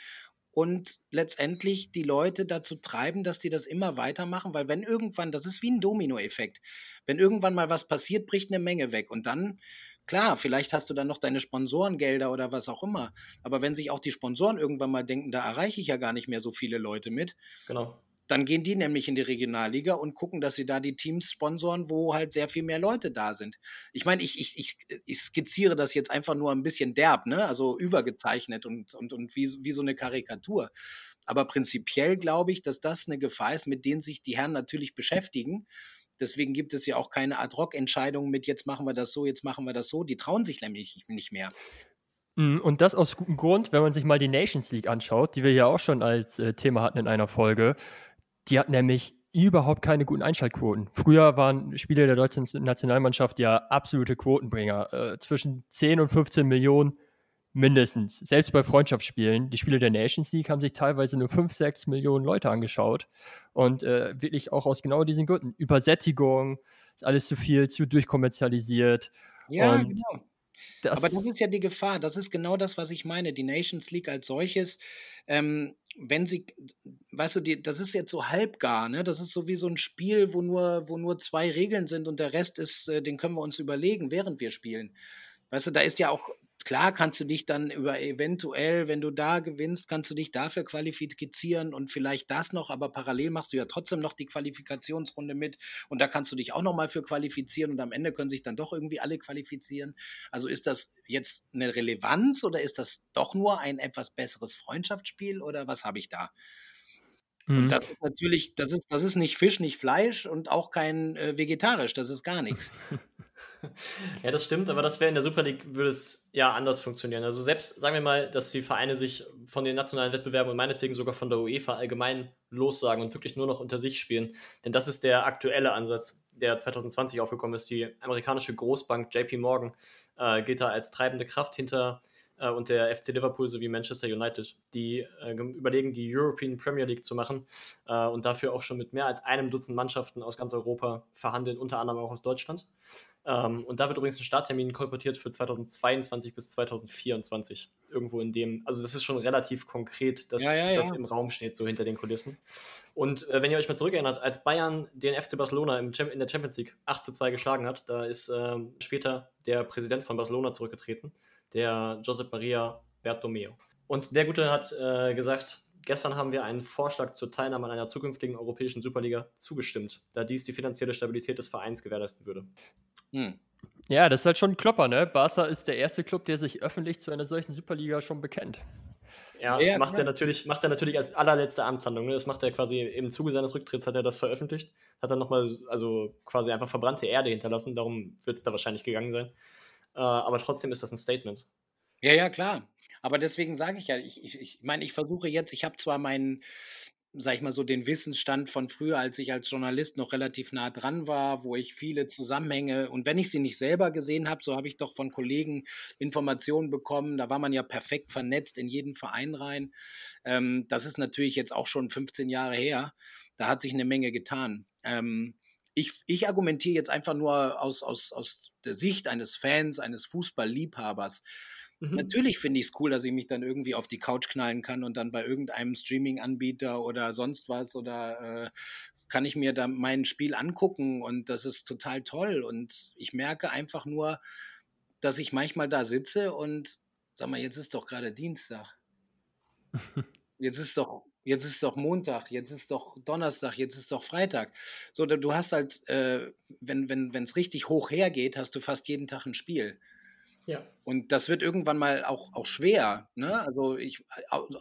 und letztendlich die Leute dazu treiben, dass die das immer weitermachen, weil wenn irgendwann, das ist wie ein Dominoeffekt, wenn irgendwann mal was passiert, bricht eine Menge weg und dann, klar, vielleicht hast du dann noch deine Sponsorengelder oder was auch immer, aber wenn sich auch die Sponsoren irgendwann mal denken, da erreiche ich ja gar nicht mehr so viele Leute mit, genau. Dann gehen die nämlich in die Regionalliga und gucken, dass sie da die Teams sponsoren, wo halt sehr viel mehr Leute da sind. Ich meine, ich, ich, ich, ich skizziere das jetzt einfach nur ein bisschen derb, ne? also übergezeichnet und, und, und wie, wie so eine Karikatur. Aber prinzipiell glaube ich, dass das eine Gefahr ist, mit denen sich die Herren natürlich beschäftigen. Deswegen gibt es ja auch keine Ad-Hoc-Entscheidungen mit, jetzt machen wir das so, jetzt machen wir das so. Die trauen sich nämlich nicht mehr. Mhm, und das aus gutem Grund, wenn man sich mal die Nations League anschaut, die wir ja auch schon als äh, Thema hatten in einer Folge. Die hat nämlich überhaupt keine guten Einschaltquoten. Früher waren Spiele der deutschen Nationalmannschaft ja absolute Quotenbringer. Äh, zwischen 10 und 15 Millionen mindestens. Selbst bei Freundschaftsspielen. Die Spiele der Nations League haben sich teilweise nur 5, 6 Millionen Leute angeschaut. Und äh, wirklich auch aus genau diesen Gründen. Übersättigung, ist alles zu viel, zu durchkommerzialisiert. Ja, und genau. Das Aber das ist ja die Gefahr. Das ist genau das, was ich meine. Die Nations League als solches, ähm, wenn sie, weißt du, die, das ist jetzt so halbgar, ne? Das ist so wie so ein Spiel, wo nur, wo nur zwei Regeln sind und der Rest ist, äh, den können wir uns überlegen, während wir spielen. Weißt du, da ist ja auch klar kannst du dich dann über eventuell, wenn du da gewinnst, kannst du dich dafür qualifizieren und vielleicht das noch, aber parallel machst du ja trotzdem noch die Qualifikationsrunde mit und da kannst du dich auch nochmal für qualifizieren und am Ende können sich dann doch irgendwie alle qualifizieren. Also ist das jetzt eine Relevanz oder ist das doch nur ein etwas besseres Freundschaftsspiel oder was habe ich da? Und mhm. das ist natürlich, das ist, das ist nicht Fisch, nicht Fleisch und auch kein äh, vegetarisch, das ist gar nichts. Ja, das stimmt, aber das wäre in der Super League, würde es ja anders funktionieren. Also selbst, sagen wir mal, dass die Vereine sich von den nationalen Wettbewerben und meinetwegen sogar von der UEFA allgemein lossagen und wirklich nur noch unter sich spielen. Denn das ist der aktuelle Ansatz, der 2020 aufgekommen ist. Die amerikanische Großbank JP Morgan äh, geht da als treibende Kraft hinter äh, und der FC Liverpool sowie Manchester United, die äh, überlegen, die European Premier League zu machen äh, und dafür auch schon mit mehr als einem Dutzend Mannschaften aus ganz Europa verhandeln, unter anderem auch aus Deutschland. Ähm, und da wird übrigens ein Starttermin kolportiert für 2022 bis 2024. Irgendwo in dem, also das ist schon relativ konkret, dass ja, ja, das im Raum steht, so hinter den Kulissen. Und äh, wenn ihr euch mal zurückerinnert, als Bayern den FC Barcelona im in der Champions League 8 zu 2 geschlagen hat, da ist äh, später der Präsident von Barcelona zurückgetreten der Josep Maria Bertomeo. Und der Gute hat äh, gesagt, gestern haben wir einen Vorschlag zur Teilnahme an einer zukünftigen europäischen Superliga zugestimmt, da dies die finanzielle Stabilität des Vereins gewährleisten würde. Hm. Ja, das ist halt schon ein Klopper, ne? Barca ist der erste Club, der sich öffentlich zu einer solchen Superliga schon bekennt. Ja, ja macht, er natürlich, macht er natürlich als allerletzte Amtshandlung. Ne? Das macht er quasi im Zuge seines Rücktritts, hat er das veröffentlicht, hat dann nochmal, also quasi einfach verbrannte Erde hinterlassen, darum wird es da wahrscheinlich gegangen sein. Äh, aber trotzdem ist das ein Statement. Ja, ja, klar. Aber deswegen sage ich ja, ich, ich, ich meine, ich versuche jetzt, ich habe zwar meinen sag ich mal so, den Wissensstand von früher, als ich als Journalist noch relativ nah dran war, wo ich viele Zusammenhänge und wenn ich sie nicht selber gesehen habe, so habe ich doch von Kollegen Informationen bekommen. Da war man ja perfekt vernetzt in jeden Verein rein. Ähm, das ist natürlich jetzt auch schon 15 Jahre her. Da hat sich eine Menge getan. Ähm, ich, ich argumentiere jetzt einfach nur aus, aus, aus der Sicht eines Fans, eines Fußballliebhabers. Mhm. Natürlich finde ich es cool, dass ich mich dann irgendwie auf die Couch knallen kann und dann bei irgendeinem Streaming-Anbieter oder sonst was oder äh, kann ich mir da mein Spiel angucken und das ist total toll. Und ich merke einfach nur, dass ich manchmal da sitze und sag mal, jetzt ist doch gerade Dienstag. Jetzt ist doch Jetzt ist doch Montag, jetzt ist doch Donnerstag, jetzt ist doch Freitag. So, du hast halt, äh, wenn es wenn, richtig hoch hergeht, hast du fast jeden Tag ein Spiel. Ja. Und das wird irgendwann mal auch, auch schwer. Ne? Also ich,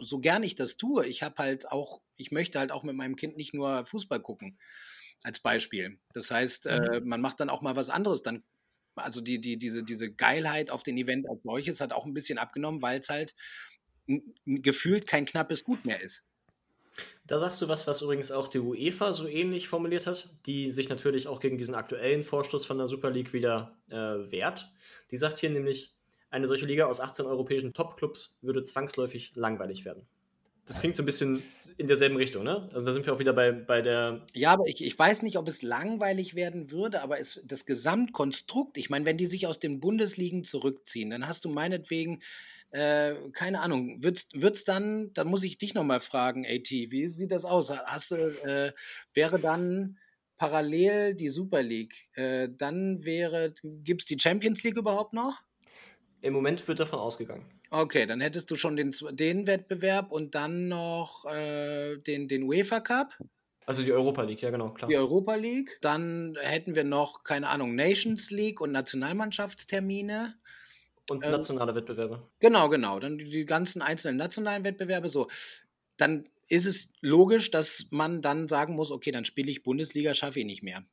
so gern ich das tue, ich habe halt auch, ich möchte halt auch mit meinem Kind nicht nur Fußball gucken, als Beispiel. Das heißt, äh, mhm. äh, man macht dann auch mal was anderes. Dann, also die, die, diese, diese Geilheit auf den Event als solches hat auch ein bisschen abgenommen, weil es halt gefühlt kein knappes Gut mehr ist. Da sagst du was, was übrigens auch die UEFA so ähnlich formuliert hat, die sich natürlich auch gegen diesen aktuellen Vorstoß von der Super League wieder äh, wehrt. Die sagt hier nämlich, eine solche Liga aus 18 europäischen Top-Clubs würde zwangsläufig langweilig werden. Das klingt so ein bisschen in derselben Richtung, ne? Also da sind wir auch wieder bei, bei der. Ja, aber ich, ich weiß nicht, ob es langweilig werden würde, aber es, das Gesamtkonstrukt, ich meine, wenn die sich aus den Bundesligen zurückziehen, dann hast du meinetwegen äh, keine Ahnung, wird es dann, da muss ich dich nochmal fragen, AT, wie sieht das aus? Hast du, äh, wäre dann parallel die Super League, äh, dann wäre, gibt es die Champions League überhaupt noch? Im Moment wird davon ausgegangen. Okay, dann hättest du schon den, den Wettbewerb und dann noch äh, den, den UEFA Cup. Also die Europa League, ja genau, klar. Die Europa League. Dann hätten wir noch, keine Ahnung, Nations League und Nationalmannschaftstermine. Und ähm, nationale ähm, Wettbewerbe. Genau, genau. Dann die ganzen einzelnen nationalen Wettbewerbe so. Dann ist es logisch, dass man dann sagen muss, okay, dann spiele ich Bundesliga, schaffe ich nicht mehr.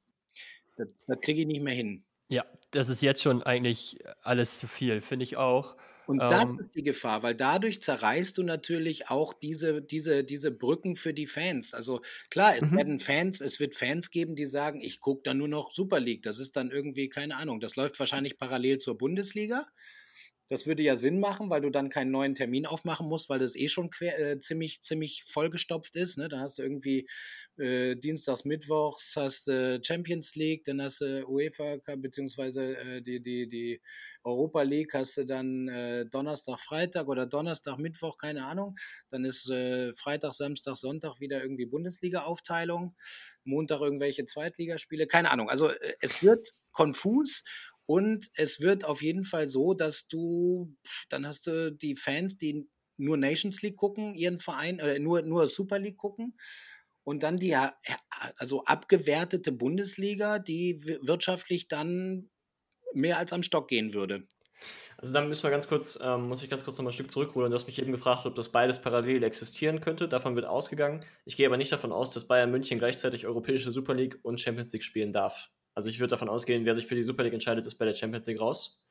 Das, das kriege ich nicht mehr hin. Ja, das ist jetzt schon eigentlich alles zu viel, finde ich auch. Und das ähm, ist die Gefahr, weil dadurch zerreißt du natürlich auch diese, diese, diese Brücken für die Fans. Also klar, es mhm. werden Fans, es wird Fans geben, die sagen, ich gucke dann nur noch Super League. Das ist dann irgendwie, keine Ahnung, das läuft wahrscheinlich parallel zur Bundesliga. Das würde ja Sinn machen, weil du dann keinen neuen Termin aufmachen musst, weil das eh schon quer, äh, ziemlich, ziemlich vollgestopft ist. Ne? Dann hast du irgendwie äh, Dienstags, Mittwochs hast du Champions League, dann hast du UEFA beziehungsweise äh, die, die, die Europa League hast du dann äh, Donnerstag, Freitag oder Donnerstag, Mittwoch, keine Ahnung. Dann ist äh, Freitag, Samstag, Sonntag wieder irgendwie Bundesliga-Aufteilung. Montag irgendwelche Zweitligaspiele, keine Ahnung. Also äh, es wird konfus und es wird auf jeden Fall so, dass du, dann hast du die Fans, die nur Nations League gucken, ihren Verein, oder nur, nur Super League gucken. Und dann die also abgewertete Bundesliga, die wirtschaftlich dann mehr als am Stock gehen würde. Also dann müssen wir ganz kurz, ähm, muss ich ganz kurz nochmal ein Stück zurückholen. Du hast mich eben gefragt, ob das beides parallel existieren könnte. Davon wird ausgegangen. Ich gehe aber nicht davon aus, dass Bayern München gleichzeitig Europäische Super League und Champions League spielen darf. Also ich würde davon ausgehen, wer sich für die Super League entscheidet, ist bei der Champions League raus.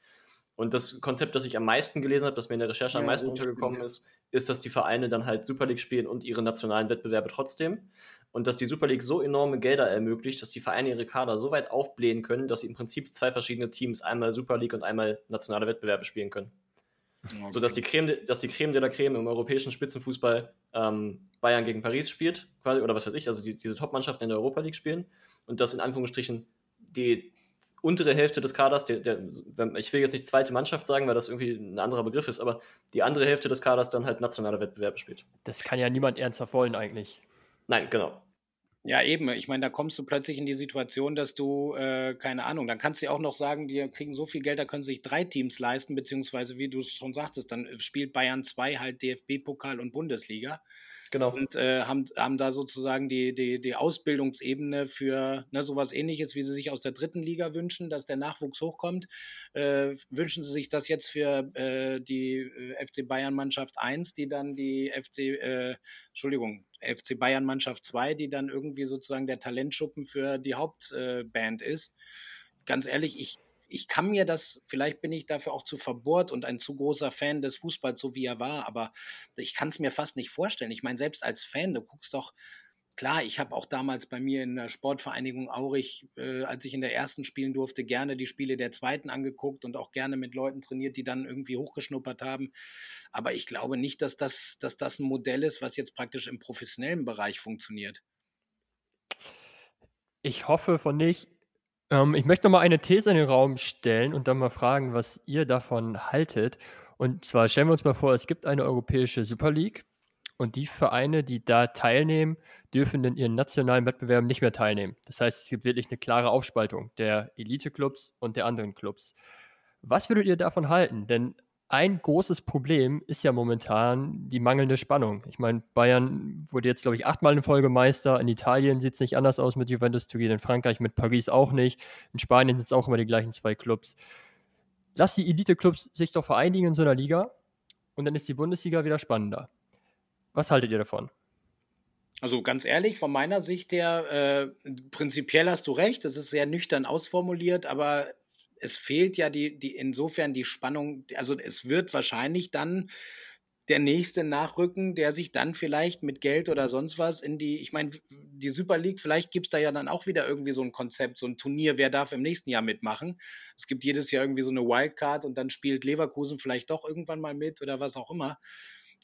Und das Konzept, das ich am meisten gelesen habe, das mir in der Recherche ja, am meisten untergekommen ist, ist, dass die Vereine dann halt Super League spielen und ihre nationalen Wettbewerbe trotzdem. Und dass die Super League so enorme Gelder ermöglicht, dass die Vereine ihre Kader so weit aufblähen können, dass sie im Prinzip zwei verschiedene Teams, einmal Super League und einmal nationale Wettbewerbe spielen können. Okay. So dass die Creme, dass die Creme de la Creme im europäischen Spitzenfußball ähm, Bayern gegen Paris spielt, quasi, oder was weiß ich, also die, diese Top-Mannschaften in der Europa League spielen und dass in Anführungsstrichen die untere Hälfte des Kaders, der, der, ich will jetzt nicht zweite Mannschaft sagen, weil das irgendwie ein anderer Begriff ist, aber die andere Hälfte des Kaders dann halt nationale Wettbewerbe spielt. Das kann ja niemand ernsthaft wollen eigentlich. Nein, genau. Ja, eben. Ich meine, da kommst du plötzlich in die Situation, dass du, äh, keine Ahnung, dann kannst du ja auch noch sagen, die kriegen so viel Geld, da können sich drei Teams leisten, beziehungsweise, wie du es schon sagtest, dann spielt Bayern 2 halt DFB-Pokal und Bundesliga. Genau. Und äh, haben, haben da sozusagen die, die, die Ausbildungsebene für ne, sowas ähnliches, wie sie sich aus der dritten Liga wünschen, dass der Nachwuchs hochkommt. Äh, wünschen sie sich das jetzt für äh, die äh, FC Bayern-Mannschaft 1, die dann die FC, äh, Entschuldigung, FC Bayern-Mannschaft 2, die dann irgendwie sozusagen der Talentschuppen für die Hauptband ist. Ganz ehrlich, ich ich kann mir das, vielleicht bin ich dafür auch zu verbohrt und ein zu großer Fan des Fußballs, so wie er war, aber ich kann es mir fast nicht vorstellen. Ich meine, selbst als Fan, du guckst doch, klar, ich habe auch damals bei mir in der Sportvereinigung Aurich, äh, als ich in der ersten spielen durfte, gerne die Spiele der zweiten angeguckt und auch gerne mit Leuten trainiert, die dann irgendwie hochgeschnuppert haben. Aber ich glaube nicht, dass das, dass das ein Modell ist, was jetzt praktisch im professionellen Bereich funktioniert. Ich hoffe von nicht. Ähm, ich möchte noch mal eine These in den Raum stellen und dann mal fragen, was ihr davon haltet. Und zwar stellen wir uns mal vor, es gibt eine europäische Super League und die Vereine, die da teilnehmen, dürfen in ihren nationalen Wettbewerben nicht mehr teilnehmen. Das heißt, es gibt wirklich eine klare Aufspaltung der Elite-Clubs und der anderen Clubs. Was würdet ihr davon halten? Denn ein großes Problem ist ja momentan die mangelnde Spannung. Ich meine, Bayern wurde jetzt, glaube ich, achtmal in Folge Meister. In Italien sieht es nicht anders aus mit Juventus Turin, in Frankreich mit Paris auch nicht. In Spanien sind es auch immer die gleichen zwei Clubs. Lass die Elite-Clubs sich doch vereinigen in so einer Liga und dann ist die Bundesliga wieder spannender. Was haltet ihr davon? Also ganz ehrlich, von meiner Sicht her, äh, prinzipiell hast du recht, das ist sehr nüchtern ausformuliert, aber es fehlt ja die, die insofern die Spannung, also es wird wahrscheinlich dann der nächste nachrücken, der sich dann vielleicht mit Geld oder sonst was in die, ich meine, die Super League, vielleicht gibt es da ja dann auch wieder irgendwie so ein Konzept, so ein Turnier, wer darf im nächsten Jahr mitmachen. Es gibt jedes Jahr irgendwie so eine Wildcard und dann spielt Leverkusen vielleicht doch irgendwann mal mit oder was auch immer.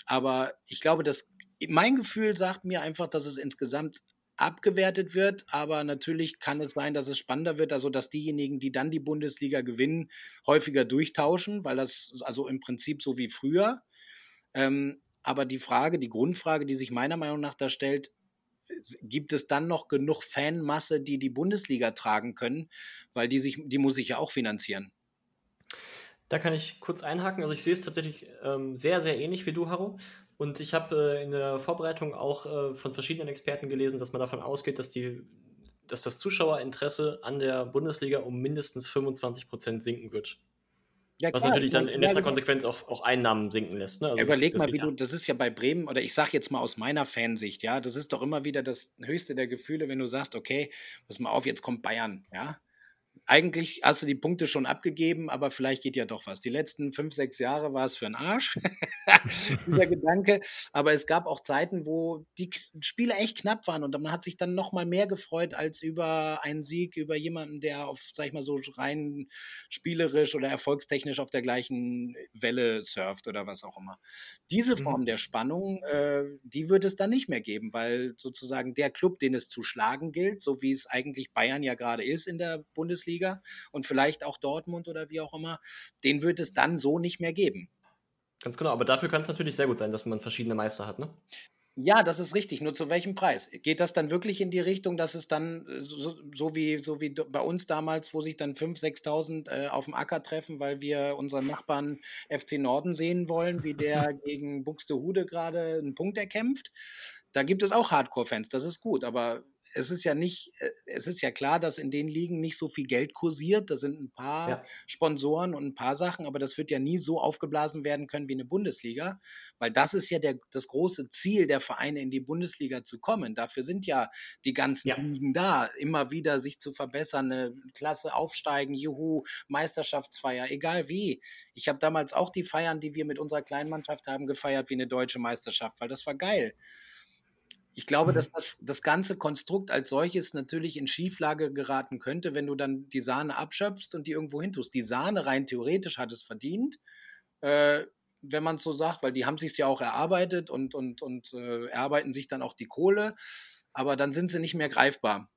Aber ich glaube, dass mein Gefühl sagt mir einfach, dass es insgesamt abgewertet wird, aber natürlich kann es sein, dass es spannender wird, also dass diejenigen, die dann die Bundesliga gewinnen, häufiger durchtauschen, weil das also im Prinzip so wie früher. Ähm, aber die Frage, die Grundfrage, die sich meiner Meinung nach da stellt, gibt es dann noch genug Fanmasse, die die Bundesliga tragen können, weil die sich, die muss sich ja auch finanzieren. Da kann ich kurz einhaken. Also ich sehe es tatsächlich ähm, sehr, sehr ähnlich wie du, Haro. Und ich habe äh, in der Vorbereitung auch äh, von verschiedenen Experten gelesen, dass man davon ausgeht, dass, die, dass das Zuschauerinteresse an der Bundesliga um mindestens 25 Prozent sinken wird. Ja, Was natürlich dann in letzter genau. Konsequenz auch, auch Einnahmen sinken lässt. Ne? Also Überleg das, das mal, wie du, das ist ja bei Bremen, oder ich sage jetzt mal aus meiner Fansicht, ja, das ist doch immer wieder das höchste der Gefühle, wenn du sagst, okay, pass mal auf, jetzt kommt Bayern, ja eigentlich hast du die Punkte schon abgegeben, aber vielleicht geht ja doch was. Die letzten fünf, sechs Jahre war es für einen Arsch, dieser Gedanke. Aber es gab auch Zeiten, wo die Spiele echt knapp waren und man hat sich dann noch mal mehr gefreut als über einen Sieg, über jemanden, der auf, sag ich mal so, rein spielerisch oder erfolgstechnisch auf der gleichen Welle surft oder was auch immer. Diese mhm. Form mhm. der Spannung, äh, die wird es dann nicht mehr geben, weil sozusagen der Club, den es zu schlagen gilt, so wie es eigentlich Bayern ja gerade ist in der Bundesliga, Bundesliga und vielleicht auch Dortmund oder wie auch immer, den wird es dann so nicht mehr geben. Ganz genau, aber dafür kann es natürlich sehr gut sein, dass man verschiedene Meister hat, ne? Ja, das ist richtig. Nur zu welchem Preis? Geht das dann wirklich in die Richtung, dass es dann äh, so, so wie, so wie bei uns damals, wo sich dann 5.000, 6.000 äh, auf dem Acker treffen, weil wir unseren Nachbarn FC Norden sehen wollen, wie der gegen Buxtehude gerade einen Punkt erkämpft? Da gibt es auch Hardcore-Fans, das ist gut. Aber es ist ja nicht, äh, es ist ja klar, dass in den Ligen nicht so viel Geld kursiert. Da sind ein paar ja. Sponsoren und ein paar Sachen, aber das wird ja nie so aufgeblasen werden können wie eine Bundesliga, weil das ist ja der, das große Ziel der Vereine, in die Bundesliga zu kommen. Dafür sind ja die ganzen ja. Ligen da, immer wieder sich zu verbessern, eine Klasse aufsteigen, juhu, Meisterschaftsfeier, egal wie. Ich habe damals auch die Feiern, die wir mit unserer kleinen Mannschaft haben, gefeiert wie eine deutsche Meisterschaft, weil das war geil. Ich glaube, dass mhm. das, das ganze Konstrukt als solches natürlich in Schieflage geraten könnte, wenn du dann die Sahne abschöpfst und die irgendwo hintust. Die Sahne rein theoretisch hat es verdient, äh, wenn man es so sagt, weil die haben sich ja auch erarbeitet und, und, und äh, erarbeiten sich dann auch die Kohle, aber dann sind sie nicht mehr greifbar.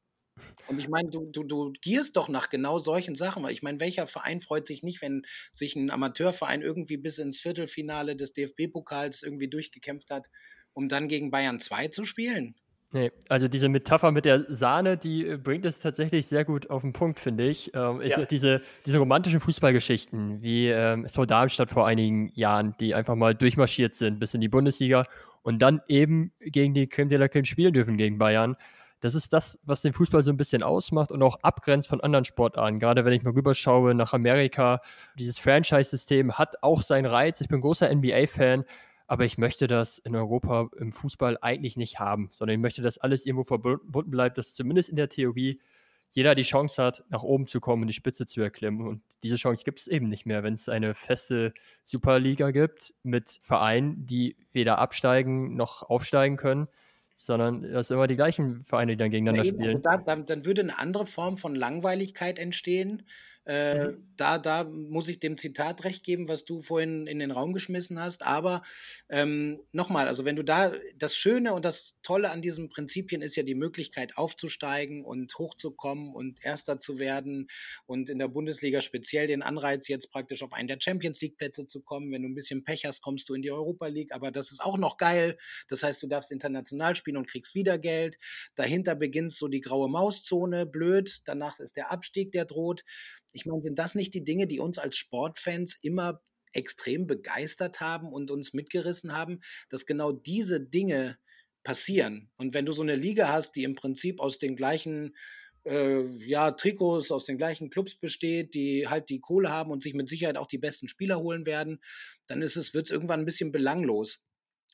Und ich meine, du, du, du gierst doch nach genau solchen Sachen, weil ich meine, welcher Verein freut sich nicht, wenn sich ein Amateurverein irgendwie bis ins Viertelfinale des DFB-Pokals irgendwie durchgekämpft hat um dann gegen Bayern 2 zu spielen. Nee, also diese Metapher mit der Sahne, die äh, bringt es tatsächlich sehr gut auf den Punkt, finde ich. Ähm, ja. diese, diese romantischen Fußballgeschichten, wie ähm, SV Darmstadt vor einigen Jahren, die einfach mal durchmarschiert sind bis in die Bundesliga und dann eben gegen die Creme de la Creme spielen dürfen gegen Bayern. Das ist das, was den Fußball so ein bisschen ausmacht und auch abgrenzt von anderen Sportarten. Gerade wenn ich mal rüberschaue nach Amerika, dieses Franchise-System hat auch seinen Reiz. Ich bin großer NBA-Fan, aber ich möchte das in Europa im Fußball eigentlich nicht haben, sondern ich möchte, dass alles irgendwo verbunden bleibt, dass zumindest in der Theorie jeder die Chance hat, nach oben zu kommen und die Spitze zu erklimmen. Und diese Chance gibt es eben nicht mehr, wenn es eine feste Superliga gibt mit Vereinen, die weder absteigen noch aufsteigen können, sondern das sind immer die gleichen Vereine, die dann gegeneinander ja, spielen. Also da, dann würde eine andere Form von Langweiligkeit entstehen äh, mhm. da, da muss ich dem Zitat recht geben, was du vorhin in den Raum geschmissen hast. Aber ähm, nochmal, also wenn du da, das Schöne und das Tolle an diesen Prinzipien ist ja die Möglichkeit aufzusteigen und hochzukommen und Erster zu werden und in der Bundesliga speziell den Anreiz jetzt praktisch auf einen der Champions League Plätze zu kommen. Wenn du ein bisschen Pech hast, kommst du in die Europa League, aber das ist auch noch geil. Das heißt, du darfst international spielen und kriegst wieder Geld. Dahinter beginnt so die graue Mauszone, blöd. Danach ist der Abstieg, der droht. Ich meine, sind das nicht die Dinge, die uns als Sportfans immer extrem begeistert haben und uns mitgerissen haben, dass genau diese Dinge passieren? Und wenn du so eine Liga hast, die im Prinzip aus den gleichen äh, ja, Trikots aus den gleichen Clubs besteht, die halt die Kohle haben und sich mit Sicherheit auch die besten Spieler holen werden, dann ist es, wird es irgendwann ein bisschen belanglos.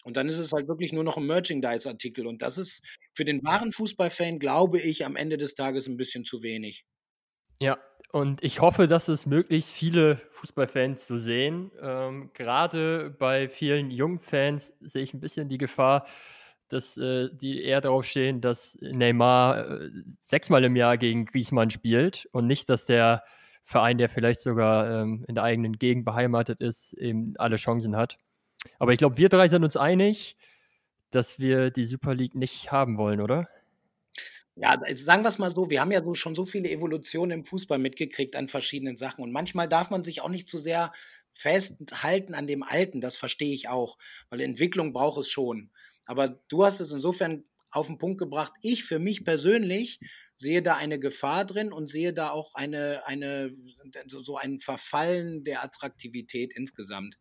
Und dann ist es halt wirklich nur noch ein Merchandise-Artikel. Und das ist für den wahren Fußballfan, glaube ich, am Ende des Tages ein bisschen zu wenig. Ja, und ich hoffe, dass es möglichst viele Fußballfans so sehen. Ähm, gerade bei vielen jungen Fans sehe ich ein bisschen die Gefahr, dass äh, die eher darauf stehen, dass Neymar äh, sechsmal im Jahr gegen Griezmann spielt und nicht, dass der Verein, der vielleicht sogar ähm, in der eigenen Gegend beheimatet ist, eben alle Chancen hat. Aber ich glaube, wir drei sind uns einig, dass wir die Super League nicht haben wollen, oder? Ja, also sagen wir es mal so, wir haben ja so schon so viele Evolutionen im Fußball mitgekriegt an verschiedenen Sachen und manchmal darf man sich auch nicht zu sehr festhalten an dem Alten, das verstehe ich auch, weil Entwicklung braucht es schon. Aber du hast es insofern auf den Punkt gebracht, ich für mich persönlich sehe da eine Gefahr drin und sehe da auch eine, eine, so ein Verfallen der Attraktivität insgesamt.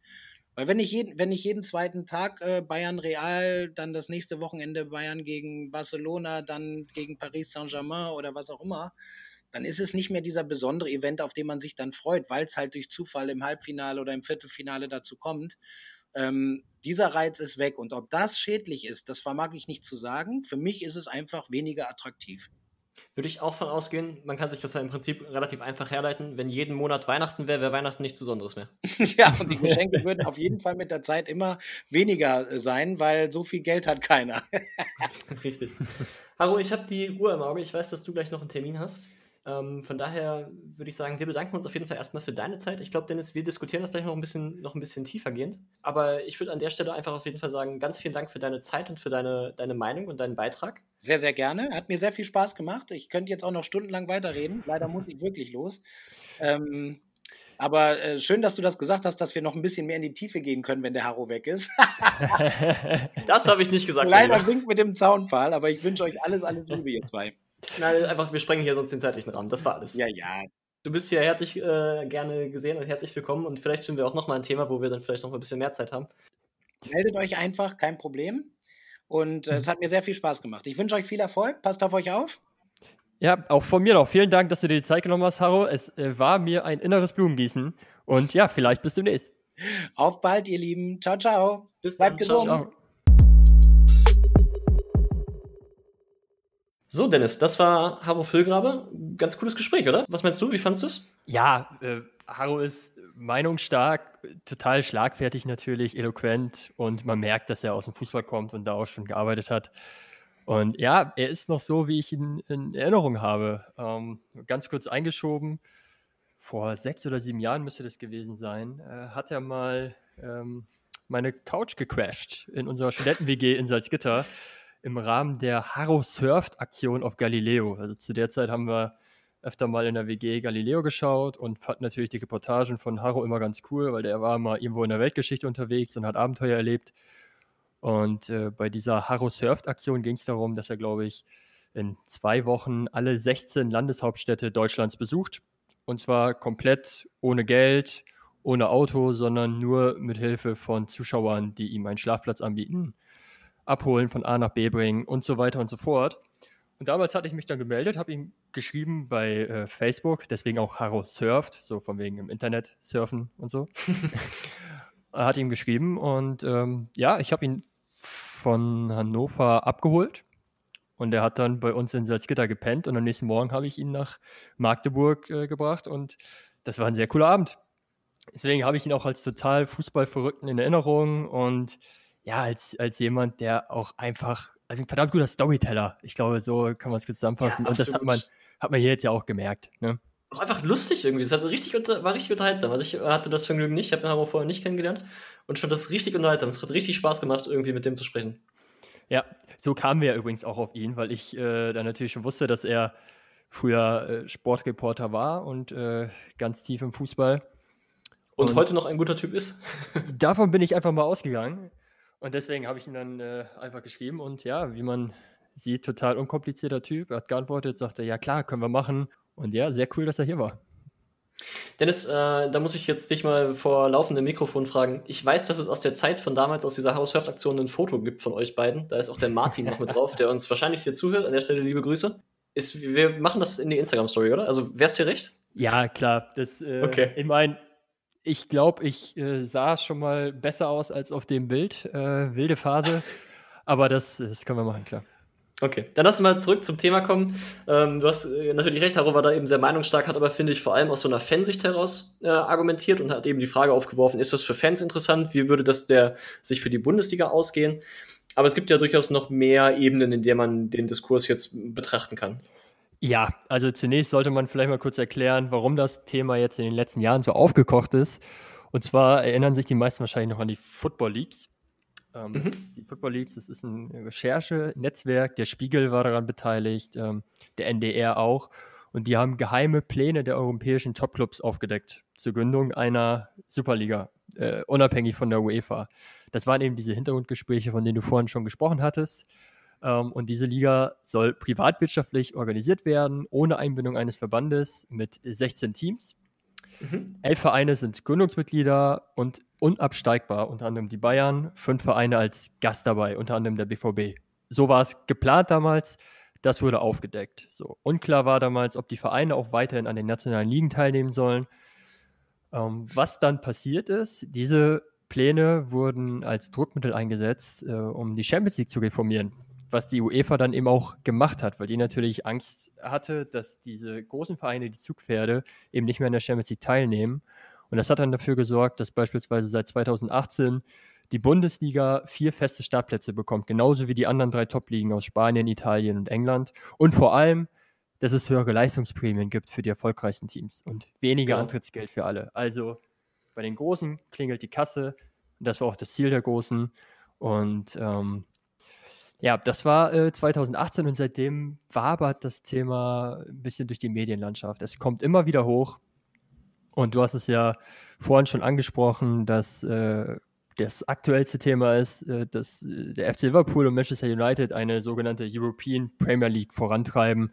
Weil wenn ich jeden, wenn ich jeden zweiten Tag äh, Bayern Real, dann das nächste Wochenende Bayern gegen Barcelona, dann gegen Paris Saint-Germain oder was auch immer, dann ist es nicht mehr dieser besondere Event, auf den man sich dann freut, weil es halt durch Zufall im Halbfinale oder im Viertelfinale dazu kommt. Ähm, dieser Reiz ist weg. Und ob das schädlich ist, das vermag ich nicht zu sagen. Für mich ist es einfach weniger attraktiv. Würde ich auch von ausgehen, man kann sich das ja im Prinzip relativ einfach herleiten. Wenn jeden Monat Weihnachten wäre, wäre Weihnachten nichts Besonderes mehr. ja, und die Geschenke würden auf jeden Fall mit der Zeit immer weniger äh, sein, weil so viel Geld hat keiner. Richtig. Haro, ich habe die Uhr im Auge. Ich weiß, dass du gleich noch einen Termin hast. Ähm, von daher würde ich sagen, wir bedanken uns auf jeden Fall erstmal für deine Zeit. Ich glaube, Dennis, wir diskutieren das gleich noch ein bisschen, noch ein bisschen tiefergehend. Aber ich würde an der Stelle einfach auf jeden Fall sagen, ganz vielen Dank für deine Zeit und für deine, deine Meinung und deinen Beitrag. Sehr, sehr gerne. Hat mir sehr viel Spaß gemacht. Ich könnte jetzt auch noch stundenlang weiterreden. Leider muss ich wirklich los. Ähm, aber äh, schön, dass du das gesagt hast, dass wir noch ein bisschen mehr in die Tiefe gehen können, wenn der Harro weg ist. das habe ich nicht gesagt. Leider Wink mit dem Zaunpfahl, aber ich wünsche euch alles, alles Liebe, ihr zwei. Nein, einfach, wir sprengen hier sonst den zeitlichen Rahmen. Das war alles. Ja, ja. Du bist hier herzlich äh, gerne gesehen und herzlich willkommen und vielleicht finden wir auch nochmal ein Thema, wo wir dann vielleicht noch ein bisschen mehr Zeit haben. Meldet euch einfach, kein Problem. Und äh, es hat mir sehr viel Spaß gemacht. Ich wünsche euch viel Erfolg. Passt auf euch auf. Ja, auch von mir noch. Vielen Dank, dass du dir die Zeit genommen hast, Haro. Es äh, war mir ein inneres Blumengießen. Und ja, vielleicht bis demnächst. Auf bald, ihr Lieben. Ciao, ciao. Bis Bleibt dann. gesund. Ciao, ciao. So, Dennis, das war Haro Füllgrabe. Ganz cooles Gespräch, oder? Was meinst du? Wie fandest du es? Ja, äh, Haro ist meinungsstark, total schlagfertig natürlich, eloquent und man merkt, dass er aus dem Fußball kommt und da auch schon gearbeitet hat. Und ja, er ist noch so, wie ich ihn in Erinnerung habe. Ähm, ganz kurz eingeschoben, vor sechs oder sieben Jahren müsste das gewesen sein, äh, hat er mal ähm, meine Couch gecrashed in unserer Studenten-WG in Salzgitter im Rahmen der Harrow Surft Aktion auf Galileo. Also zu der Zeit haben wir öfter mal in der WG Galileo geschaut und fand natürlich die Reportagen von Harrow immer ganz cool, weil der war mal irgendwo in der Weltgeschichte unterwegs und hat Abenteuer erlebt. Und äh, bei dieser Harrow Surft Aktion ging es darum, dass er, glaube ich, in zwei Wochen alle 16 Landeshauptstädte Deutschlands besucht. Und zwar komplett ohne Geld, ohne Auto, sondern nur mit Hilfe von Zuschauern, die ihm einen Schlafplatz anbieten abholen, von A nach B bringen und so weiter und so fort. Und damals hatte ich mich dann gemeldet, habe ihm geschrieben bei äh, Facebook, deswegen auch Haro surft, so von wegen im Internet surfen und so. er hat ihm geschrieben und ähm, ja, ich habe ihn von Hannover abgeholt Und er hat dann bei uns in Salzgitter gepennt und am nächsten Morgen habe ich ihn nach Magdeburg äh, gebracht und das war ein sehr cooler Abend. Deswegen habe ich ihn auch als total Fußballverrückten in Erinnerung und ja, als, als jemand, der auch einfach, also ein verdammt guter Storyteller. Ich glaube, so kann man es zusammenfassen. Ja, und das hat man, hat man hier jetzt ja auch gemerkt. Ne? Auch einfach lustig irgendwie. Es richtig war richtig unterhaltsam. Also ich hatte das Vergnügen nicht, ich habe ihn aber vorher nicht kennengelernt und ich fand das richtig unterhaltsam. Es hat richtig Spaß gemacht, irgendwie mit dem zu sprechen. Ja, so kamen wir übrigens auch auf ihn, weil ich äh, dann natürlich schon wusste, dass er früher äh, Sportreporter war und äh, ganz tief im Fußball. Und, und, heute noch ein guter Typ ist. davon bin ich einfach mal ausgegangen. Und deswegen habe ich ihn dann äh, einfach geschrieben und ja, wie man sieht, total unkomplizierter Typ. Er hat geantwortet, sagte, ja klar, können wir machen. Und ja, sehr cool, dass er hier war. Dennis, äh, da muss ich jetzt dich mal vor laufendem Mikrofon fragen. Ich weiß, dass es aus der Zeit von damals, aus dieser Haushöft-Aktion, ein Foto gibt von euch beiden. Da ist auch der Martin noch mit drauf, der uns wahrscheinlich hier zuhört. An der Stelle liebe Grüße. Ist, wir machen das in die Instagram-Story, oder? Also, wär's dir recht? Ja, klar. Das, äh, okay. Ich meine, ich glaube, ich äh, sah schon mal besser aus als auf dem Bild. Äh, wilde Phase. Aber das, das können wir machen, klar. Okay, dann lass uns mal zurück zum Thema kommen. Ähm, du hast äh, natürlich recht, Haro war da eben sehr meinungsstark, hat aber, finde ich, vor allem aus so einer Fansicht heraus äh, argumentiert und hat eben die Frage aufgeworfen, ist das für Fans interessant? Wie würde das der sich für die Bundesliga ausgehen? Aber es gibt ja durchaus noch mehr Ebenen, in der man den Diskurs jetzt betrachten kann. Ja, also zunächst sollte man vielleicht mal kurz erklären, warum das Thema jetzt in den letzten Jahren so aufgekocht ist. Und zwar erinnern sich die meisten wahrscheinlich noch an die Football Leagues. Ähm, mhm. die Football Leagues, das ist ein Recherchenetzwerk, der Spiegel war daran beteiligt, ähm, der NDR auch. Und die haben geheime Pläne der europäischen Topclubs aufgedeckt zur Gründung einer Superliga, äh, unabhängig von der UEFA. Das waren eben diese Hintergrundgespräche, von denen du vorhin schon gesprochen hattest. Ähm, und diese Liga soll privatwirtschaftlich organisiert werden, ohne Einbindung eines Verbandes mit 16 Teams. Mhm. Elf Vereine sind Gründungsmitglieder und unabsteigbar, unter anderem die Bayern, fünf Vereine als Gast dabei, unter anderem der BVB. So war es geplant damals, das wurde aufgedeckt. So, unklar war damals, ob die Vereine auch weiterhin an den nationalen Ligen teilnehmen sollen. Ähm, was dann passiert ist, diese Pläne wurden als Druckmittel eingesetzt, äh, um die Champions League zu reformieren was die UEFA dann eben auch gemacht hat, weil die natürlich Angst hatte, dass diese großen Vereine, die Zugpferde, eben nicht mehr in der Champions League teilnehmen. Und das hat dann dafür gesorgt, dass beispielsweise seit 2018 die Bundesliga vier feste Startplätze bekommt, genauso wie die anderen drei Top-Ligen aus Spanien, Italien und England. Und vor allem, dass es höhere Leistungsprämien gibt für die erfolgreichsten Teams und weniger genau. Antrittsgeld für alle. Also bei den Großen klingelt die Kasse. Und das war auch das Ziel der Großen. Und ähm, ja, das war äh, 2018 und seitdem wabert das Thema ein bisschen durch die Medienlandschaft. Es kommt immer wieder hoch. Und du hast es ja vorhin schon angesprochen, dass äh, das aktuellste Thema ist, äh, dass äh, der FC Liverpool und Manchester United eine sogenannte European Premier League vorantreiben,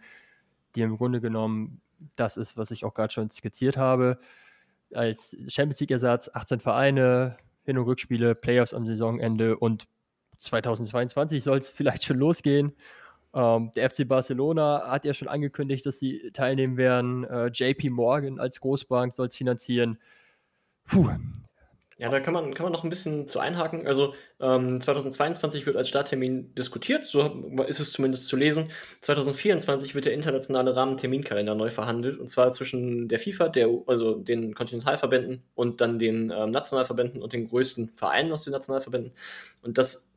die im Grunde genommen das ist, was ich auch gerade schon skizziert habe. Als Champions League-Ersatz 18 Vereine, Hin- und Rückspiele, Playoffs am Saisonende und 2022 soll es vielleicht schon losgehen. Ähm, der FC Barcelona hat ja schon angekündigt, dass sie teilnehmen werden. Äh, JP Morgan als Großbank soll es finanzieren. Puh. Ja, da kann man, kann man noch ein bisschen zu einhaken. Also ähm, 2022 wird als Starttermin diskutiert, so ist es zumindest zu lesen. 2024 wird der internationale Rahmenterminkalender neu verhandelt, und zwar zwischen der FIFA, der, also den Kontinentalverbänden und dann den ähm, Nationalverbänden und den größten Vereinen aus den Nationalverbänden. Und das